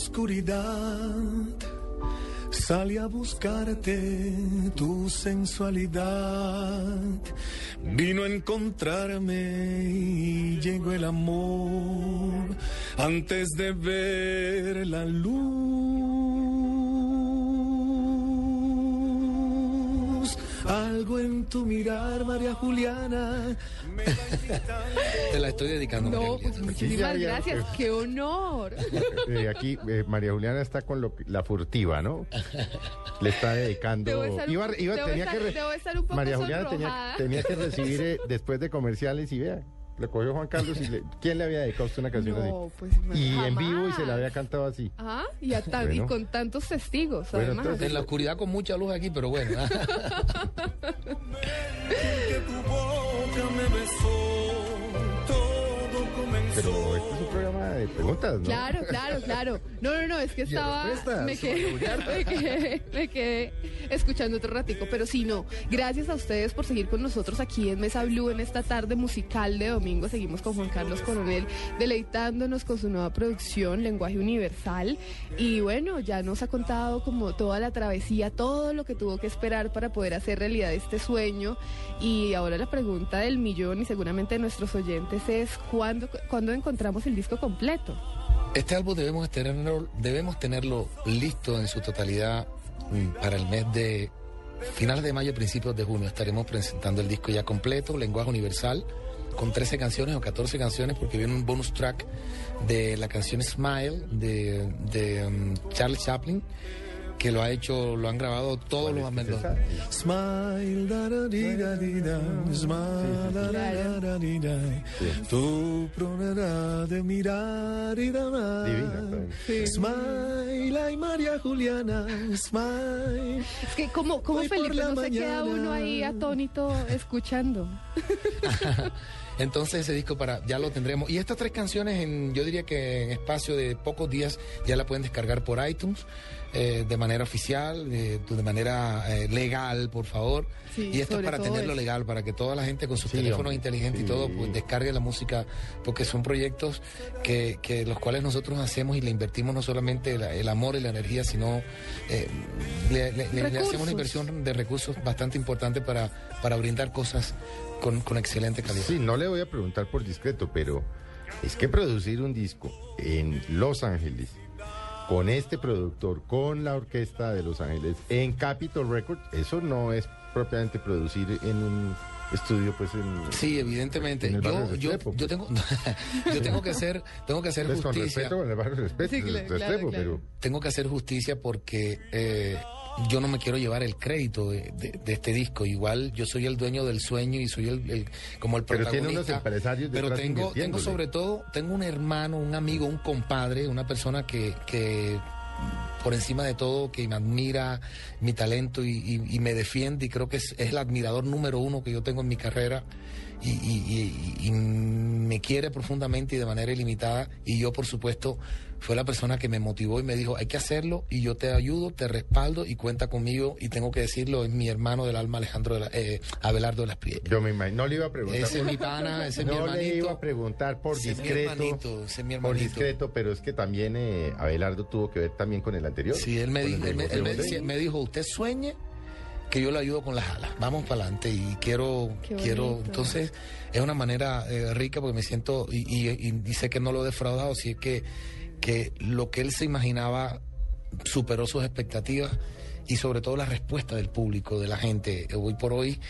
Oscuridad salí a buscarte tu sensualidad. Vino a encontrarme y llegó el amor antes de ver la luz. Algo en tu mirar, María Juliana. Te la estoy dedicando. No, María pues gracias. ¡Qué honor! Eh, aquí eh, María Juliana está con lo que- la furtiva, ¿no? Le está dedicando. Debo estar un Iba- iba- debo tenía estar- que re- debo estar un poco María Juliana tenía que recibir eh, después de comerciales y vea. Le cogió Juan Carlos y le, ¿quién le había dedicado a usted una canción No, así? pues, y en vivo y se la había cantado así. Ajá, y, a tan- y con tantos testigos, Bueno, además. entonces- En la oscuridad con mucha luz aquí, pero bueno. que tu boca me besó, todo comenzó. Pero de preguntas, ¿no? Claro, claro, claro. No, no, no, es que estaba. respuestas, Me quedé, me, quedé, me quedé escuchando otro ratico. Pero sí, no. Gracias a ustedes por seguir con nosotros aquí en Mesa Blue en esta tarde musical de domingo. Seguimos con Juan Carlos Coronel deleitándonos con su nueva producción, Lenguaje Universal. Y bueno, ya nos ha contado como toda la travesía, todo lo que tuvo que esperar para poder hacer realidad este sueño. Y ahora la pregunta del millón y seguramente de nuestros oyentes es: ¿cuándo, ¿cuándo encontramos el disco completo? Este álbum debemos tenerlo, debemos tenerlo listo en su totalidad mm, para el mes de finales de mayo, principios de junio. Estaremos presentando el disco ya completo, lenguaje universal, con 13 canciones o 14 canciones, porque viene un bonus track de la canción Smile de, de um, Charles Chaplin, que lo ha hecho, lo han grabado todos los amenos. Smile, da da di da di da, smile, da da da da di da. Tu pronera de mirar y. Smile, ay María Juliana, smile. Es que como, como Felipe no se queda uno ahí atónito escuchando. Entonces ese disco para ya lo tendremos. Y estas tres canciones, en, yo diría que en espacio de pocos días ya la pueden descargar por iTunes eh, de manera oficial, de, de manera eh, legal, por favor. Sí, y esto es para tenerlo legal, para que toda la gente con sus Sí, teléfonos hombre, inteligentes y todo, pues descargue la música, porque son proyectos que, que los cuales nosotros hacemos y le invertimos no solamente la- el amor y la energía, sino eh, le, le- le- le hacemos una inversión de recursos bastante importante para, para brindar cosas con, con excelente calidad. Sí, no le voy a preguntar por discreto, pero es que producir un disco en Los Ángeles con este productor, con la orquesta de Los Ángeles, en Capitol Records, eso no es propiamente producir en un estudio, pues en... Sí, evidentemente. En el barrio Yo, yo, yo tengo, yo tengo que hacer, tengo que hacer Pues con justicia. respeto, con el barrio Respeto, Sí, claro, Restrepo, claro, claro. pero... Tengo que hacer justicia porque eh, yo no me quiero llevar el crédito de, de- de este disco. Igual yo soy el dueño del sueño y soy el, el- como el Pero protagonista. tiene unos empresarios Pero tengo, tengo sobre todo, tengo un hermano, un amigo, un compadre, una persona que, que por encima de todo, que me admira mi talento y, y- y me defiende y creo que es, es el admirador número uno que yo tengo en mi carrera y, y- y- y me quiere profundamente y de manera ilimitada y yo por supuesto fue la persona que me motivó y me dijo hay que hacerlo y yo te ayudo, te respaldo y cuenta conmigo y tengo que decirlo, es mi hermano del alma Alejandro de la- eh, Abelardo de las Prietas. Yo me imagino, no le iba a preguntar. Ese es mi pana, ese es mi no le hermanito. iba a preguntar por Ese es mi discreto. hermanito, ese es mi por hermanito. discreto, pero es que también eh, Abelardo tuvo que ver también con el anterior. Sí, él me, con di- el de él me- José él me dijo, usted sueñe que yo le ayudo con las alas, vamos para adelante y quiero, quiero, entonces es una manera eh, rica porque me siento y, y- y- y sé que no lo he defraudado, sí es que, que lo que él se imaginaba superó sus expectativas y sobre todo la respuesta del público, de la gente. Hoy por hoy,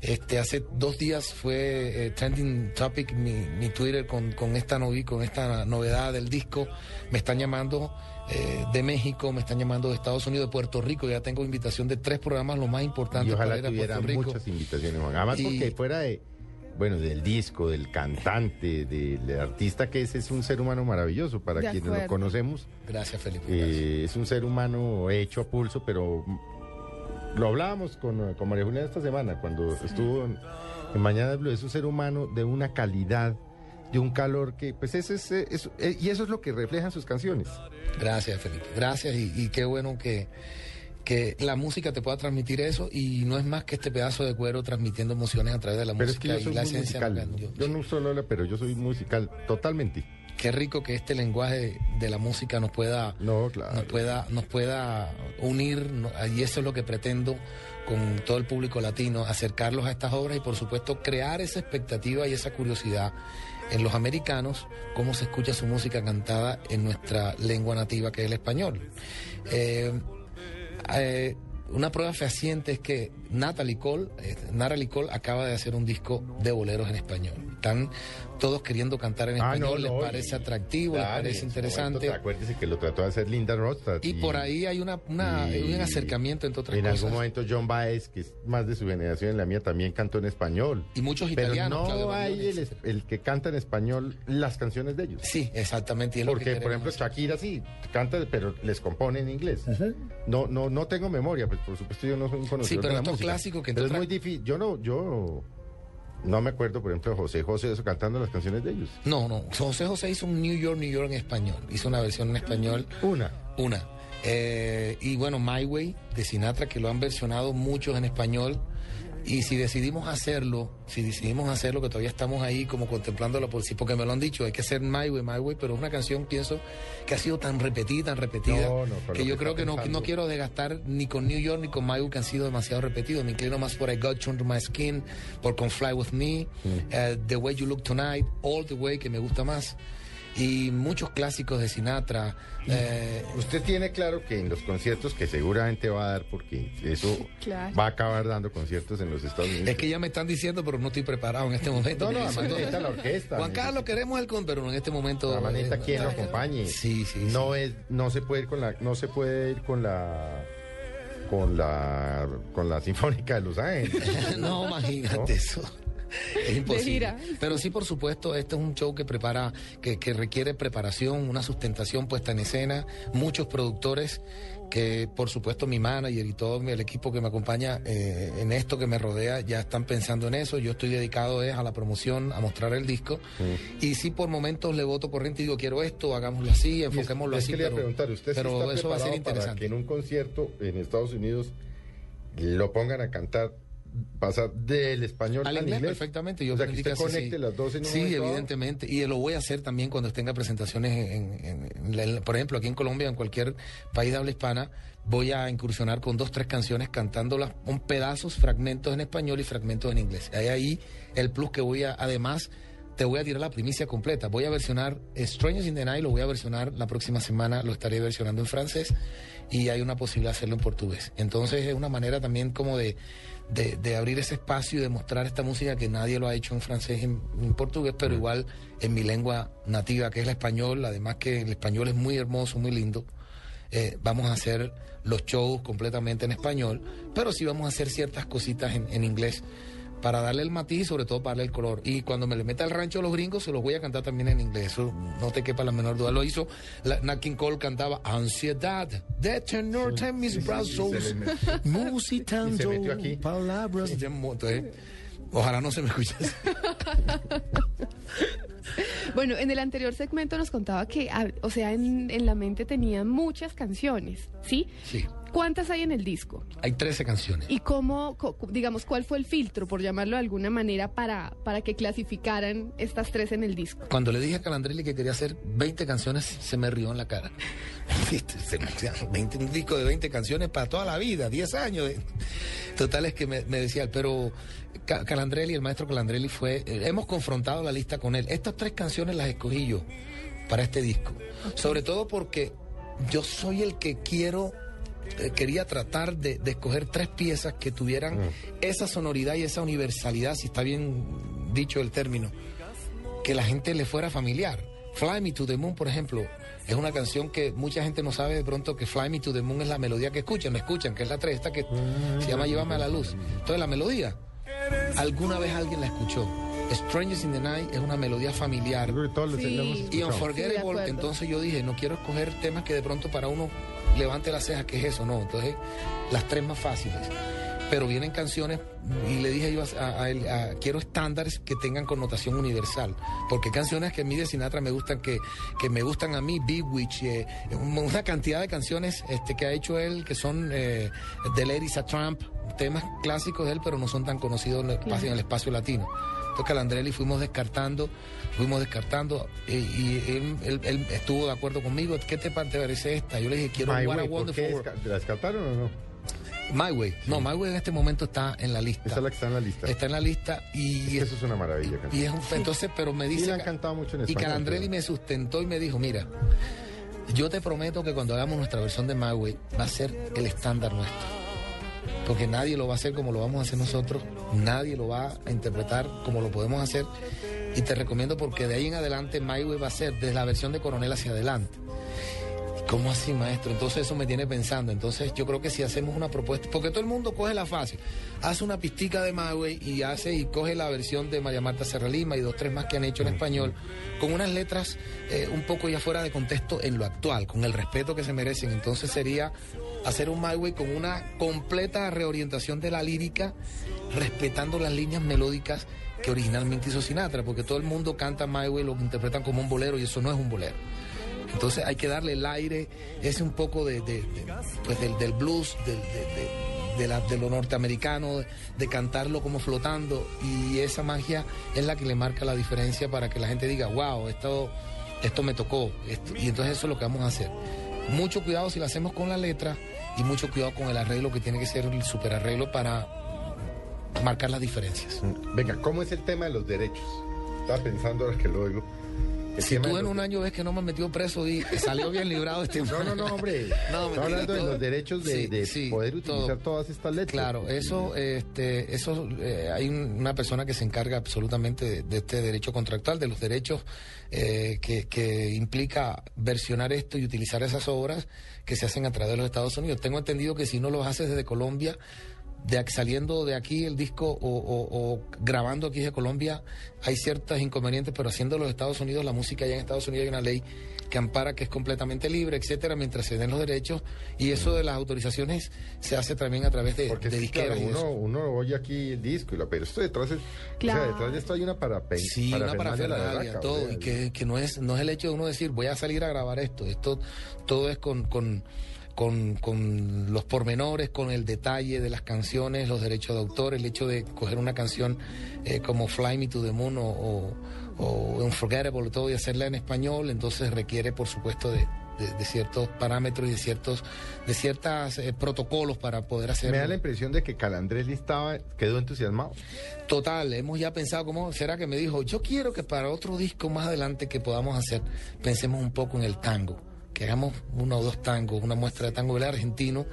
este, hace dos días fue eh, trending topic mi, mi Twitter con, con esta novi, con esta novedad del disco. Me están llamando eh, de México, me están llamando de Estados Unidos, de Puerto Rico. Ya tengo invitación de tres programas, los más Y importantes para ojalá ir a Puerto Rico. muchas invitaciones, Juan. Además, Y- porque fuera de, bueno, del disco, del cantante, del artista que es, es un ser humano maravilloso para De quienes acuerdo. lo conocemos. Gracias, Felipe. Eh, es un ser humano hecho a pulso, pero mm, lo hablábamos con, con María Juliana esta semana, cuando estuvo en, en Mañana Blue. Es un ser humano de una calidad, de un calor que, pues, ese es, eh, eso- eh, y eso es lo que reflejan sus canciones. Gracias, Felipe. Gracias y, y qué bueno que, que la música te pueda transmitir eso y no es más que este pedazo de cuero transmitiendo emociones a través de la Pero es que música y la esencia. musical. Yo- Yo no solo hablo, pero yo soy musical totalmente. Qué rico que este lenguaje de la música nos pueda, nos pueda, nos pueda unir y eso es lo que pretendo con todo el público latino, acercarlos a estas obras y por supuesto crear esa expectativa y esa curiosidad en los americanos, cómo se escucha su música cantada en nuestra lengua nativa que es el español. Eh, eh, una prueba fehaciente es que Natalie Cole, eh, Natalie Cole acaba de hacer un disco de boleros en español. Todos queriendo cantar en Ah, español, no, no, les parece y- atractivo, les parece en interesante. momento, Acuérdese que lo trató de hacer Linda Ronstadt. Y por ahí hay una, una- y- un acercamiento entre otras En cosas. algún momento John Baez, que es más de su generación, en la mía también cantó en español. Y muchos Pero italianos, Claudio no hay el, el que canta en español las canciones de ellos. Sí, exactamente. es Porque, por ejemplo, Shakira sí canta, pero les compone en inglés. No, no, no tengo memoria, pues por supuesto yo no soy un conocedor Sí, pero de la música. clásicos que Pero es muy difícil. Yo no, yo no me acuerdo, por ejemplo, de José José eso cantando las canciones de ellos. No, no. José José hizo un New York, New York en español. Hizo una versión en español. Una. Una. Eh, y bueno, My Way de Sinatra, que lo han versionado muchos en español. Y si decidimos hacerlo, si decidimos hacerlo, que todavía estamos ahí como contemplándolo por sí, porque me lo han dicho, hay que hacer My Way, My Way, pero es una canción, pienso, que ha sido tan repetida, tan repetida, No, no, con que yo que creo que no, no quiero desgastar ni con New York ni con My Way, que han sido demasiado repetidos. Me inclino más por I Got You Under My Skin, por Con Fly With Me, eh, The Way You Look Tonight, All The Way, que me gusta más. Y muchos clásicos de Sinatra. eh, Usted tiene claro que en los conciertos que seguramente va a dar, porque eso Claro. va a acabar dando conciertos en los Estados Unidos. Es que ya me están diciendo, pero no estoy preparado en este momento. No, no, además necesita la orquesta, Juan necesita- Carlos, queremos el con, pero en este momento. Necesita eh, quien lo acompañe. Sí, sí. No es, no se puede ir con la, no se puede ir con la, con la, con la sinfónica de Los Ángeles. no, imagínate ¿No? eso. Es imposible. gira. Pero sí, por supuesto, este es un show que prepara, que, que requiere preparación, una sustentación puesta en escena, muchos productores que, por supuesto, mi manager y todo el equipo que me acompaña eh, en esto que me rodea ya están pensando en eso. Yo estoy dedicado es a la promoción, a mostrar el disco. Y sí, por momentos le voto corriente y digo, quiero esto, hagámoslo así, enfoquémoslo es así. que le pero preguntar, ¿usted sí pero está eso va a ser para interesante. que en un concierto en Estados Unidos lo pongan a cantar, pasar del español Al inglés, inglés? perfectamente. Yo o sea, que usted conecte sí. las dos en un Sí, dado. evidentemente. Y lo voy a hacer también cuando tenga presentaciones, en, en- en la- por ejemplo, aquí en Colombia, en cualquier país de habla hispana. Voy a incursionar con dos, tres canciones cantándolas, un pedazos, fragmentos en español y fragmentos en inglés. Hay ahí el plus que voy a, además, te voy a tirar la primicia completa. Voy a versionar Strangers in the Night, lo voy a versionar la próxima semana, lo estaré versionando en francés y hay una posibilidad de hacerlo en portugués. Entonces es una manera también como de, de, de abrir ese espacio y de mostrar esta música que nadie lo ha hecho en francés y en, en portugués, pero igual en mi lengua nativa, que es el español, además que el español es muy hermoso, muy lindo. eh, vamos a hacer los shows completamente en español, pero sí vamos a hacer ciertas cositas en, en inglés para darle el matiz y sobre todo para darle el color. Y cuando me le meta el rancho a los gringos, se los voy a cantar también en inglés. Eso no te quepa la menor duda. Lo hizo, la, Nat King Cole cantaba Ansiedad, de tenor en mis brazos, musitando palabras. Entonces, ojalá no se me escuchase. Bueno, en el anterior segmento nos contaba que, o sea, en, en la mente tenía muchas canciones, ¿sí? Sí. ¿Cuántas hay en el disco? Hay 13 canciones. ¿Y cómo, digamos, cuál fue el filtro, por llamarlo de alguna manera, para, para que clasificaran estas tres en el disco? Cuando le dije a Calandrelli que quería hacer 20 canciones, se me rió en la cara. Se me- 20, un disco de 20 canciones para toda la vida, 10 años. Total es que me, me decía, pero Ca- Calandrelli, el maestro Calandrelli fue, eh, hemos confrontado la lista con él. Estas tres canciones las escogí yo para este disco. Sobre todo porque yo soy el que quiero, quería tratar de, de escoger tres piezas que tuvieran esa sonoridad y esa universalidad, si está bien dicho el término, que la gente le fuera familiar. Fly Me to the Moon, por ejemplo, es una canción que mucha gente no sabe de pronto que Fly Me to the Moon es la melodía que escuchan, no escuchan, que es la tres, esta que se llama Llévame a la luz. Entonces la melodía, alguna vez alguien la escuchó. Strangers in the Night es una melodía familiar. Sí. y Sí, Unforgettable, acuerdo. entonces yo dije, no quiero escoger temas que de pronto para uno levante la ceja, que es eso? No, entonces las tres más fáciles. Pero vienen canciones, y le dije yo a, a él, a- quiero estándares que tengan connotación universal. Porque hay canciones que a mí de Sinatra me gustan, que, que me gustan a mí, Bewitch, eh, un- una cantidad de canciones este, que ha hecho él, que son eh, The Ladies a Trump, temas clásicos de él, pero no son tan conocidos en el espacio, en el espacio latino. Entonces Calandrelli fuimos descartando, fuimos descartando, eh, y él, él- él estuvo de acuerdo conmigo. ¿Qué te parece esta? Yo le dije, quiero My What a Way, ¿por Wonderful ¿La descartaron o no? My Way. No, My Way en este momento está en la lista. Esa es la que está en la lista. Está en la lista y, Eso es una maravilla. y es un, entonces, pero me dice la han cantado mucho en y Calandrelli pero- me sustentó y me dijo, mira, yo te prometo que cuando hagamos nuestra versión de My Way va a ser el estándar nuestro. Porque nadie lo va a hacer como lo vamos a hacer nosotros, nadie lo va a interpretar como lo podemos hacer. Y te recomiendo porque de ahí en adelante My va a ser desde la versión de Coronel hacia adelante. ¿Cómo así, maestro? Entonces eso me tiene pensando. Entonces yo creo que si hacemos una propuesta, porque todo el mundo coge la fácil, hace una pistica de Maui y hace y coge la versión de María Marta Serra Lima y dos, tres más que han hecho en español, con unas letras eh, un poco ya fuera de contexto en lo actual, con el respeto que se merecen. Entonces sería hacer un Way con una completa reorientación de la lírica, respetando las líneas melódicas que originalmente hizo Sinatra, porque todo el mundo canta My Way, lo interpretan como un bolero y eso no es un bolero. Entonces hay que darle el aire, ese un poco de, pues del, blues, del- de, lo norteamericano, de, cantarlo como flotando. Y esa magia es la que le marca la diferencia para que la gente diga, wow, esto, esto me tocó. esto". Y entonces eso es lo que vamos a hacer. Mucho cuidado si lo hacemos con la letra y mucho cuidado con el arreglo que tiene que ser el super arreglo para marcar las diferencias. Venga, ¿cómo es el tema de los derechos? Estaba pensando ahora que lo oigo. Si tú en un año ves que no me metió preso y salió bien librado este No, no, no, hombre. No, mentira, hablando de los derechos de, Sí, de sí, poder todo. utilizar todas estas letras. Claro, eso, este, eso, eh, hay un- una persona que se encarga absolutamente de, de este derecho contractual, de los derechos eh, que, que implica versionar esto y utilizar esas obras que se hacen a través de los Estados Unidos. Tengo entendido que si no los haces desde Colombia, de ac- saliendo de aquí el disco o, o- o grabando aquí de Colombia, hay ciertos inconvenientes, pero haciendo los Estados Unidos, la música allá en Estados Unidos hay una ley que ampara que es completamente libre, etcétera, mientras se den los derechos, y eso de las autorizaciones se hace también a través de, Porque de sí, disqueras claro, uno, uno oye aquí el disco, y lo, pero esto detrás es, Claro. o sea, detrás de esto hay una para Sí, una parafernalia, todo, y que, que no es no es el hecho de uno decir voy a salir a grabar esto, esto todo es con, con, con, con los pormenores, con el detalle de las canciones, los derechos de autor, el hecho de coger una canción eh, como Fly Me to the Moon o, o, o Unforgettable todo y hacerla en español, entonces requiere por supuesto de, de- de ciertos parámetros y de ciertos de ciertas eh, protocolos para poder hacerlo. Me da la impresión de que Calandrelli estaba, quedó entusiasmado. Total, hemos ya pensado cómo será que me dijo, yo quiero que para otro disco más adelante que podamos hacer, pensemos un poco en el tango, que hagamos uno o dos tangos, una muestra de tango, él es argentino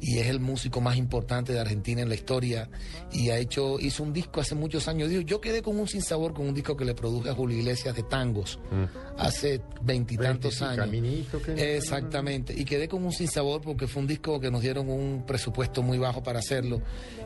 y es el músico más importante de Argentina en la historia y ha hecho hizo un disco hace muchos años. Digo, yo quedé con un sinsabor con un disco que le produje a Julio Iglesias de tangos hace veintitantos años. Caminito, que- exactamente. Y quedé con un sinsabor porque fue un disco que nos dieron un presupuesto muy bajo para hacerlo.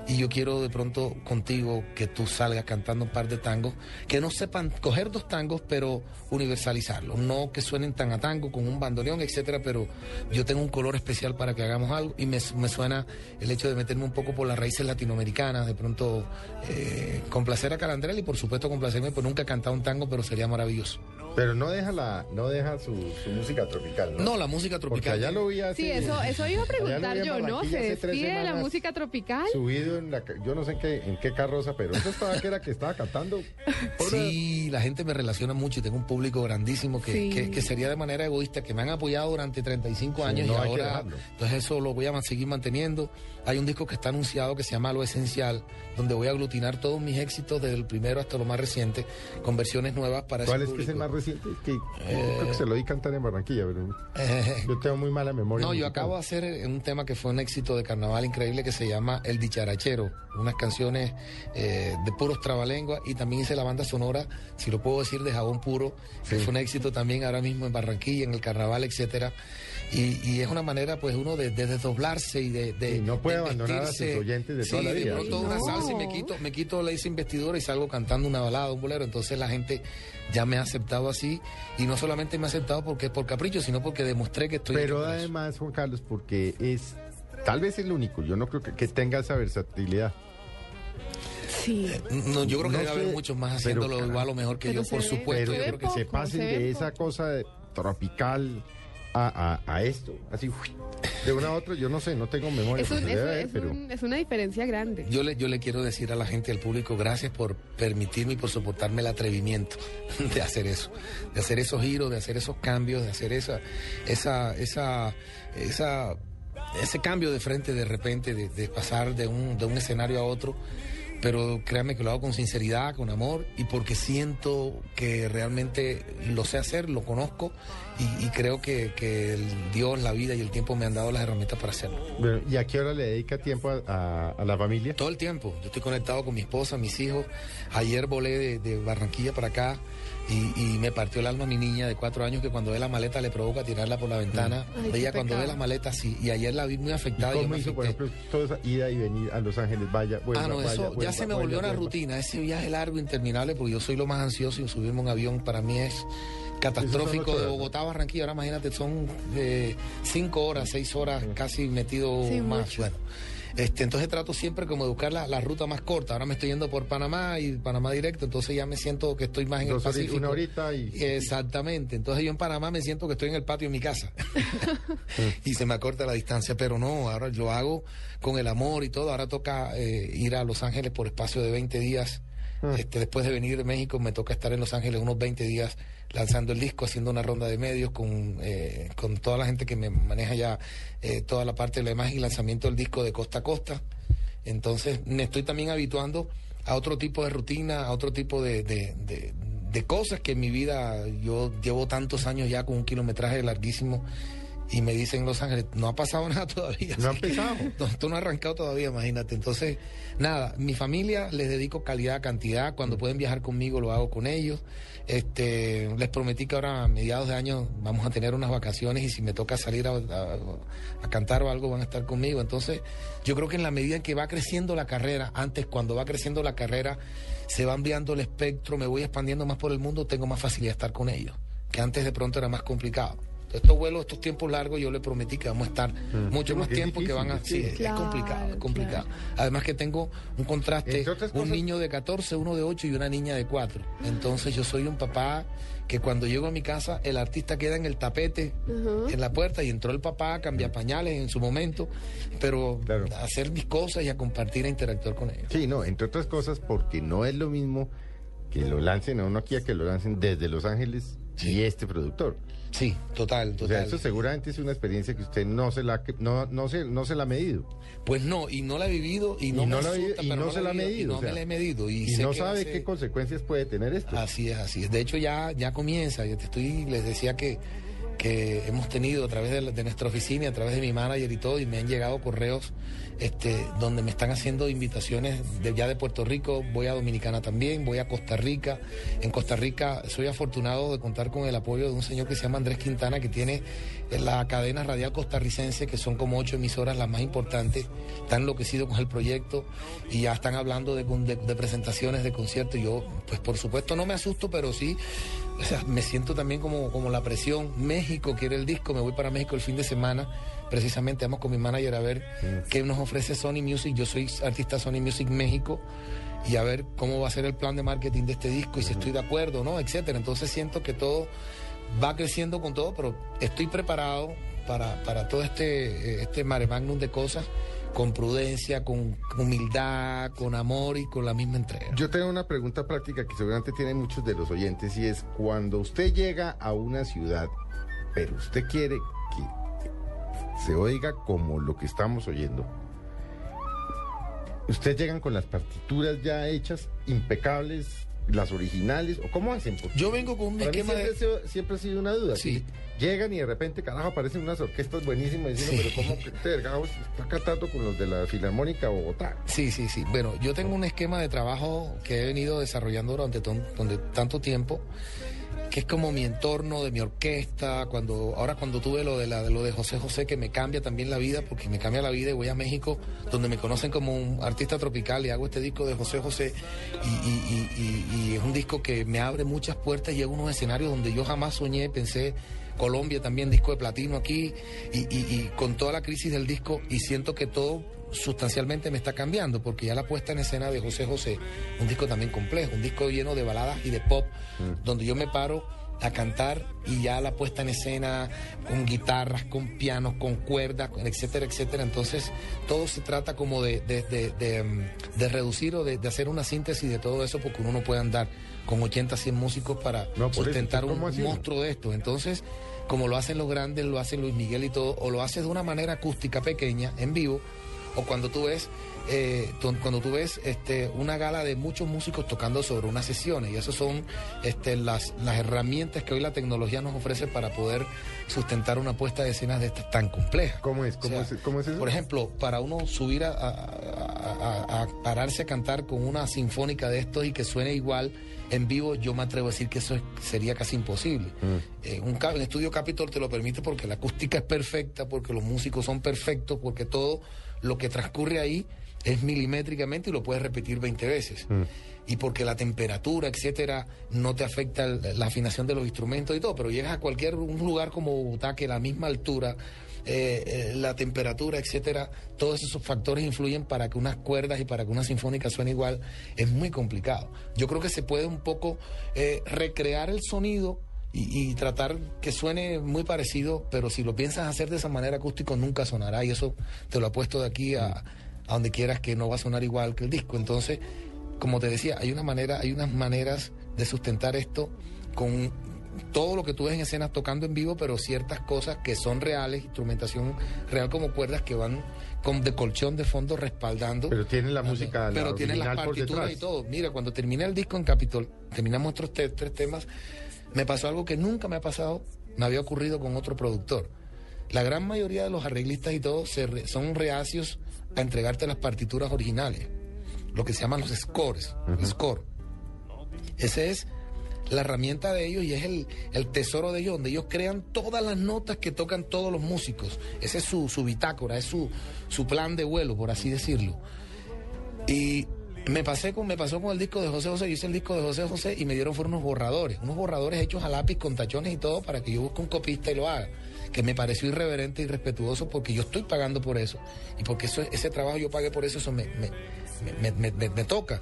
Y yo quiero de pronto contigo que tú salgas cantando un par de tangos que no sepan coger dos tangos pero universalizarlos. No que suenen tan a tango con un bandoneón etcétera pero yo tengo un color especial para que hagamos algo. Y me, me suena el hecho de meterme un poco por las raíces latinoamericanas de pronto eh, complacer a Calandrell y por supuesto complacerme pues nunca he cantado un tango pero sería maravilloso Pero no deja la, no deja su, su música tropical, ¿no? no la música Porque tropical allá lo vi así. Sí, eso, eso iba a preguntar yo, ¿no? ¿Se hace despide de la música tropical? Subido en la, yo no sé en qué, en qué carroza, pero eso estaba que era que estaba cantando. Sí, la gente me relaciona mucho y tengo un público grandísimo que, Sí. que- que sería de manera egoísta, que me han apoyado durante 35 Sí, años no y ahora, entonces eso lo voy a seguir manteniendo. Hay un disco que está anunciado que se llama Lo Esencial, donde voy a aglutinar todos mis éxitos desde el primero hasta lo más reciente, con versiones nuevas para ¿Cuál ese es que es el más reciente? Que, Eh, creo que se lo di cantar en Barranquilla, pero Eh, yo tengo muy mala memoria. No, yo acabo de hacer un tema que fue un éxito de carnaval increíble que se llama El Dicharachero, unas canciones eh, de puros trabalenguas y también hice la banda sonora, si lo puedo decir, de Jabón Puro, que fue un éxito también ahora mismo en Barranquilla, en el carnaval, etcétera. Y, y es una manera, pues, uno de, de desdoblarse y de, de- no puede de abandonar a sus oyentes de Sí, toda la vida. pronto una No. salsa y me quito, me quito la hice investidura y salgo cantando una balada, un bolero. Entonces la gente ya me ha aceptado así y no solamente me ha aceptado porque por capricho, sino porque demostré que estoy. Pero además, Juan Carlos, porque es tal vez el único, yo no creo que, que tenga esa versatilidad. Sí. No, yo creo que No debe haber muchos más pero, haciéndolo igual o mejor que Pero yo, por supuesto. Yo creo que poco, se pasen se de poco. esa cosa de tropical a, a- a esto, así uy, de una a otra, yo no sé, no tengo memoria, Es, un- es, pero un- es una diferencia grande. Yo le, yo le quiero decir a la gente, al público, gracias por permitirme y por soportarme el atrevimiento de hacer eso, de hacer esos giros, de hacer esos cambios, de hacer esa, esa, esa, esa, ese cambio de frente de repente, de, de pasar de un, de un escenario a otro. Pero créanme que lo hago con sinceridad, con amor y porque siento que realmente lo sé hacer, lo conozco y, y creo que, que el Dios, la vida y el tiempo me han dado las herramientas para hacerlo. Bueno, ¿y a qué hora le dedica tiempo a, a- a la familia? Todo el tiempo. Yo estoy conectado con mi esposa, mis hijos. Ayer volé de, de Barranquilla para acá y, y me partió el alma mi niña de cuatro años que cuando ve la maleta le provoca tirarla por la ventana. Ay, qué Ella cuando ve la maleta sí. Y ayer la vi muy ¿Y afectada. y yo ¿Cómo me hizo, por ejemplo, toda esa ida y venir a Los Ángeles? Vaya, vuelva, ah, no, vaya, eso vuelva, ya se me vuelva, volvió una vuelva. rutina. Ese viaje largo, interminable, porque yo soy lo más ansioso y subirme a un avión para mí es catastrófico de. Bogotá a Barranquilla. Ahora imagínate, son eh, cinco horas, seis horas casi metido Sí, más. mucho. Bueno, este, entonces trato siempre como de buscar la, la ruta más corta. Ahora me estoy yendo por Panamá y Panamá directo, entonces ya me siento que estoy más en Dos el Pacífico. una horita y... Exactamente. Entonces yo en Panamá me siento que estoy en el patio de mi casa. y se me acorta la distancia, pero no, ahora lo hago con el amor y todo. Ahora toca eh, ir a Los Ángeles por espacio de 20 días. Este, después de venir de México me toca estar en Los Ángeles unos 20 días lanzando el disco, haciendo una ronda de medios con, eh, con toda la gente que me maneja ya eh, toda la parte de la imagen y lanzamiento del disco de costa a costa. Entonces me estoy también habituando a otro tipo de rutina, a otro tipo de, de- de- de cosas que en mi vida yo llevo tantos años ya con un kilometraje larguísimo y me dicen en Los Ángeles, no ha pasado nada todavía. No ha empezado. no, esto no ha arrancado todavía, imagínate. Entonces, nada, mi familia les dedico calidad, cantidad. Cuando pueden viajar conmigo, lo hago con ellos. Este, les prometí que ahora a mediados de año vamos a tener unas vacaciones y si me toca salir a, a- cantar o algo van a estar conmigo. Entonces, yo creo que en la medida en que va creciendo la carrera, antes cuando va creciendo la carrera, se va ampliando el espectro, me voy expandiendo más por el mundo, tengo más facilidad de estar con ellos, que antes de pronto era más complicado. Estos vuelos, estos tiempos largos, yo le prometí que vamos a estar mucho Sí, más es tiempo que van a... Sí, es complicado, es complicado. Además que tengo un contraste, un cosas- niño de 14, uno de 8 y una niña de 4. Entonces yo soy un papá que cuando llego a mi casa el artista queda en el tapete, en la puerta y entró el papá a cambiar pañales en su momento, pero a hacer mis cosas y a compartir e interactuar con ellos. Sí, no, entre otras cosas porque no es lo mismo que lo lancen a uno aquí a que lo lancen desde Los Ángeles y este productor. Sí, total, O sea, total. eso seguramente es una experiencia que usted no se la no, no se no se la ha medido. Pues no, y no la he vivido y no, Y me no la ha asusta, y no se la ha medido, Y no o sea, me la he medido. Y, no sabe hace- qué consecuencias puede tener esto. Así es, así es. De hecho, ya, ya comienza. Yo te estoy, les decía que, que hemos tenido a través de, nuestra oficina, a través de mi manager y todo, y me han llegado correos este, donde me están haciendo invitaciones de, ya de Puerto Rico, voy a Dominicana también, voy a Costa Rica. En Costa Rica soy afortunado de contar con el apoyo de un señor que se llama Andrés Quintana, que tiene eh, la cadena radial costarricense, que son como ocho emisoras las más importantes, están enloquecidos con el proyecto y ya están hablando de, de- presentaciones, de conciertos. Yo, pues por supuesto no me asusto, pero sí, o sea, me siento también como, como la presión. México quiere el disco, me voy para México el fin de semana. Precisamente vamos con mi manager a ver qué nos ofrece Sony Music. Yo soy artista Sony Music México y a ver cómo va a ser el plan de marketing de este disco y si estoy de acuerdo, ¿no? Etcétera. Entonces siento que todo va creciendo con todo, pero estoy preparado para, para todo este, eh, este mare magnum de cosas con prudencia, con humildad, con amor y con la misma entrega. Yo tengo una pregunta práctica que seguramente tienen muchos de los oyentes y es cuando usted llega a una ciudad, pero usted quiere que se oiga como lo que estamos oyendo. ¿Ustedes llegan con las partituras ya hechas, impecables, las originales, o cómo hacen? Porque Yo vengo con un esquema de... siempre, sido- siempre ha sido una duda. Sí. Llegan y de repente, carajo, aparecen unas orquestas buenísimas diciendo, Sí. pero ¿cómo que está cantando con los de la Filarmónica de Bogotá? Sí, sí, sí. Bueno, yo tengo un esquema de trabajo que he venido desarrollando durante, ton- durante tanto tiempo, que es como mi entorno de mi orquesta. Cuando ahora cuando tuve lo de la, de lo de José José que me cambia también la vida, porque me cambia la vida y voy a México, donde me conocen como un artista tropical y hago este disco de José José y, y- y- y- es un disco que me abre muchas puertas y llega a unos escenarios donde yo jamás soñé, pensé. Colombia también, disco de platino aquí, y, y- y con toda la crisis del disco, y siento que todo sustancialmente me está cambiando, porque ya la puesta en escena de José José, un disco también complejo, un disco lleno de baladas y de pop, donde yo me paro a cantar y ya la puesta en escena con guitarras, con pianos, con cuerdas, etcétera, etcétera. Entonces, todo se trata como de, de- de- de, mm, de reducir o de, hacer una síntesis de todo eso, porque uno no puede andar con 80, 100 músicos para No, eso, sustentar un monstruo de esto. Entonces, como lo hacen los grandes, lo hace Luis Miguel y todo, o lo haces de una manera acústica pequeña, en vivo, o cuando tú ves, eh, cuando tú ves este, una gala de muchos músicos tocando sobre unas sesiones, y esas son este, las, las herramientas que hoy la tecnología nos ofrece para poder sustentar una puesta de escenas de estas tan complejas. ¿Cómo es? ¿Cómo, O sea, es, cómo es eso? Por ejemplo, para uno subir a, a- a- pararse a cantar con una sinfónica de estos y que suene igual en vivo, yo me atrevo a decir que eso es- sería casi imposible. Eh, un, ca- un estudio Capitol te lo permite porque la acústica es perfecta, porque los músicos son perfectos, porque todo lo que transcurre ahí es milimétricamente y lo puedes repetir 20 veces. Y porque la temperatura, etcétera, no te afecta la afinación de los instrumentos y todo, pero llegas a cualquier un lugar como Bogotá, que a la misma altura, eh, eh, la temperatura, etcétera, todos esos factores influyen para que unas cuerdas y para que una sinfónica suene igual. Es muy complicado. Yo creo que se puede un poco eh, recrear el sonido y, y tratar que suene muy parecido, pero si lo piensas hacer de esa manera acústico nunca sonará y eso te lo apuesto de aquí a, a donde quieras que no va a sonar igual que el disco. Entonces, como te decía, hay una manera, hay unas maneras de sustentar esto con todo lo que tú ves en escenas tocando en vivo, pero ciertas cosas que son reales, instrumentación real como cuerdas que van con de colchón de fondo respaldando. Pero tiene la música, la Pero tiene las partituras y todo. Mira, cuando terminé el disco en Capitol, terminamos otros te- tres temas, me pasó algo que nunca me ha pasado, me había ocurrido con otro productor. La gran mayoría de los arreglistas y todo se re- son reacios a entregarte las partituras originales, lo que se llaman los scores, el score. Ese es la herramienta de ellos y es el, el tesoro de ellos, donde ellos crean todas las notas que tocan todos los músicos. Ese es su, su bitácora, es su, su plan de vuelo, por así decirlo. Y me pasé con, me pasó con el disco de José José, yo hice el disco de José José y me dieron fueron unos borradores, unos borradores hechos a lápiz con tachones y todo para que yo busque un copista y lo haga. Que me pareció irreverente y irrespetuoso porque yo estoy pagando por eso. Y porque eso, ese trabajo yo pagué por eso, eso me, me, me- me- toca.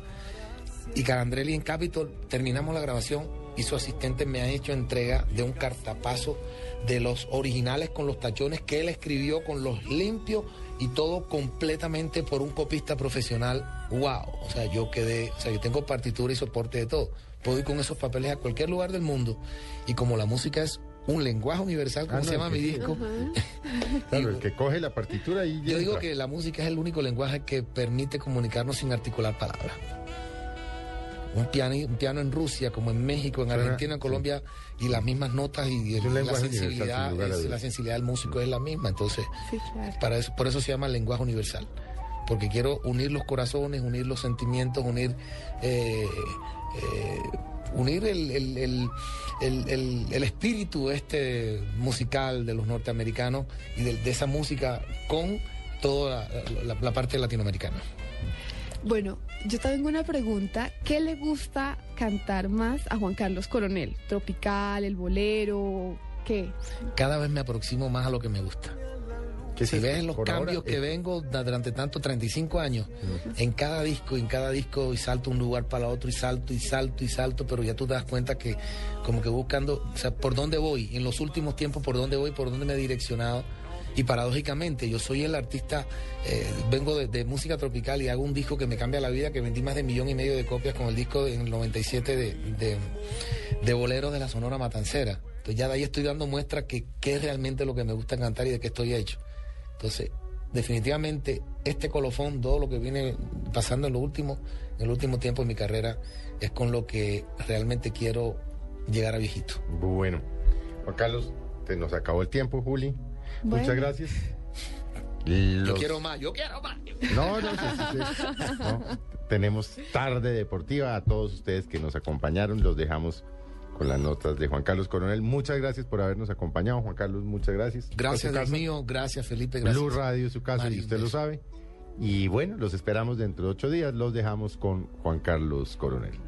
Y Carandrelli en Capitol, terminamos la grabación y su asistente me ha hecho entrega de un cartapazo de los originales con los tachones que él escribió con los limpios y todo completamente por un copista profesional. ¡Wow! O sea, yo quedé, o sea, yo tengo partitura y soporte de todo. Puedo ir con esos papeles a cualquier lugar del mundo y como la música es un lenguaje universal, como Ah, se llama que mi disco, Claro, el que coge la partitura y yo digo que la música es el único lenguaje que permite comunicarnos sin articular palabras. un piano, un piano en Rusia, como en México, en Argentina, en Colombia, y las mismas notas y el- la sensibilidad, es- la sensibilidad del músico es la misma. Entonces, Sí, claro. para eso, por eso se llama lenguaje universal. Porque quiero unir los corazones, unir los sentimientos, unir, eh, eh, unir el, el- el- el- el- el espíritu este musical de los norteamericanos y de, de esa música con toda la, la- la parte latinoamericana. Bueno, yo tengo una pregunta. ¿Qué le gusta cantar más a Juan Carlos Coronel? ¿Tropical, el bolero? ¿Qué? Cada vez me aproximo más a lo que me gusta. ¿Qué es si ves los cambios ahora, que eh, vengo durante tanto 35 años, en cada disco, en cada disco y salto un lugar para otro y salto y salto y salto, pero ya tú te das cuenta que como que buscando, o sea, por dónde voy, en los últimos tiempos por dónde voy, por dónde me he direccionado. Y paradójicamente, yo soy el artista, eh, vengo de, música tropical y hago un disco que me cambia la vida, que vendí más de millón y medio de copias con el disco en el 97 de, de, de boleros de la Sonora Matancera. Entonces ya de ahí estoy dando muestra que qué es realmente lo que me gusta cantar y de qué estoy hecho. Entonces, definitivamente, este colofón, todo lo que viene pasando en lo último, en el último tiempo de mi carrera, es con lo que realmente quiero llegar a viejito. Bueno, Juan Carlos, te nos acabó el tiempo, Juli. Bueno. Muchas gracias. Yo quiero más, yo quiero más. No, no, sí, sí, sí. No, Tenemos tarde deportiva a todos ustedes que nos acompañaron. Los dejamos con las notas de Juan Carlos Coronel. Muchas gracias por habernos acompañado, Juan Carlos. Muchas gracias. Gracias, Dios mío, gracias, Felipe, gracias. Blue Radio su casa Mari, y usted lo sabe. Y bueno, los esperamos dentro de ocho días. Los dejamos con Juan Carlos Coronel.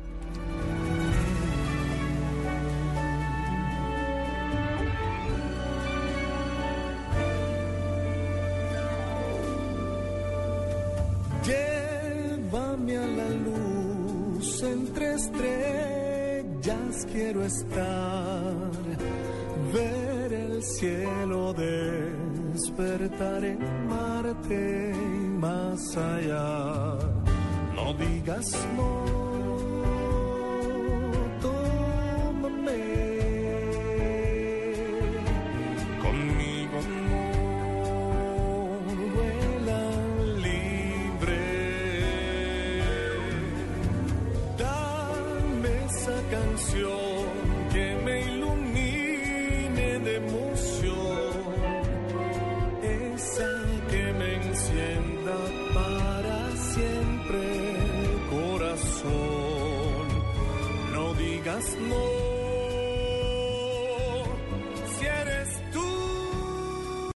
Quiero estar, ver el cielo despertar en Marte y más allá. No digas no,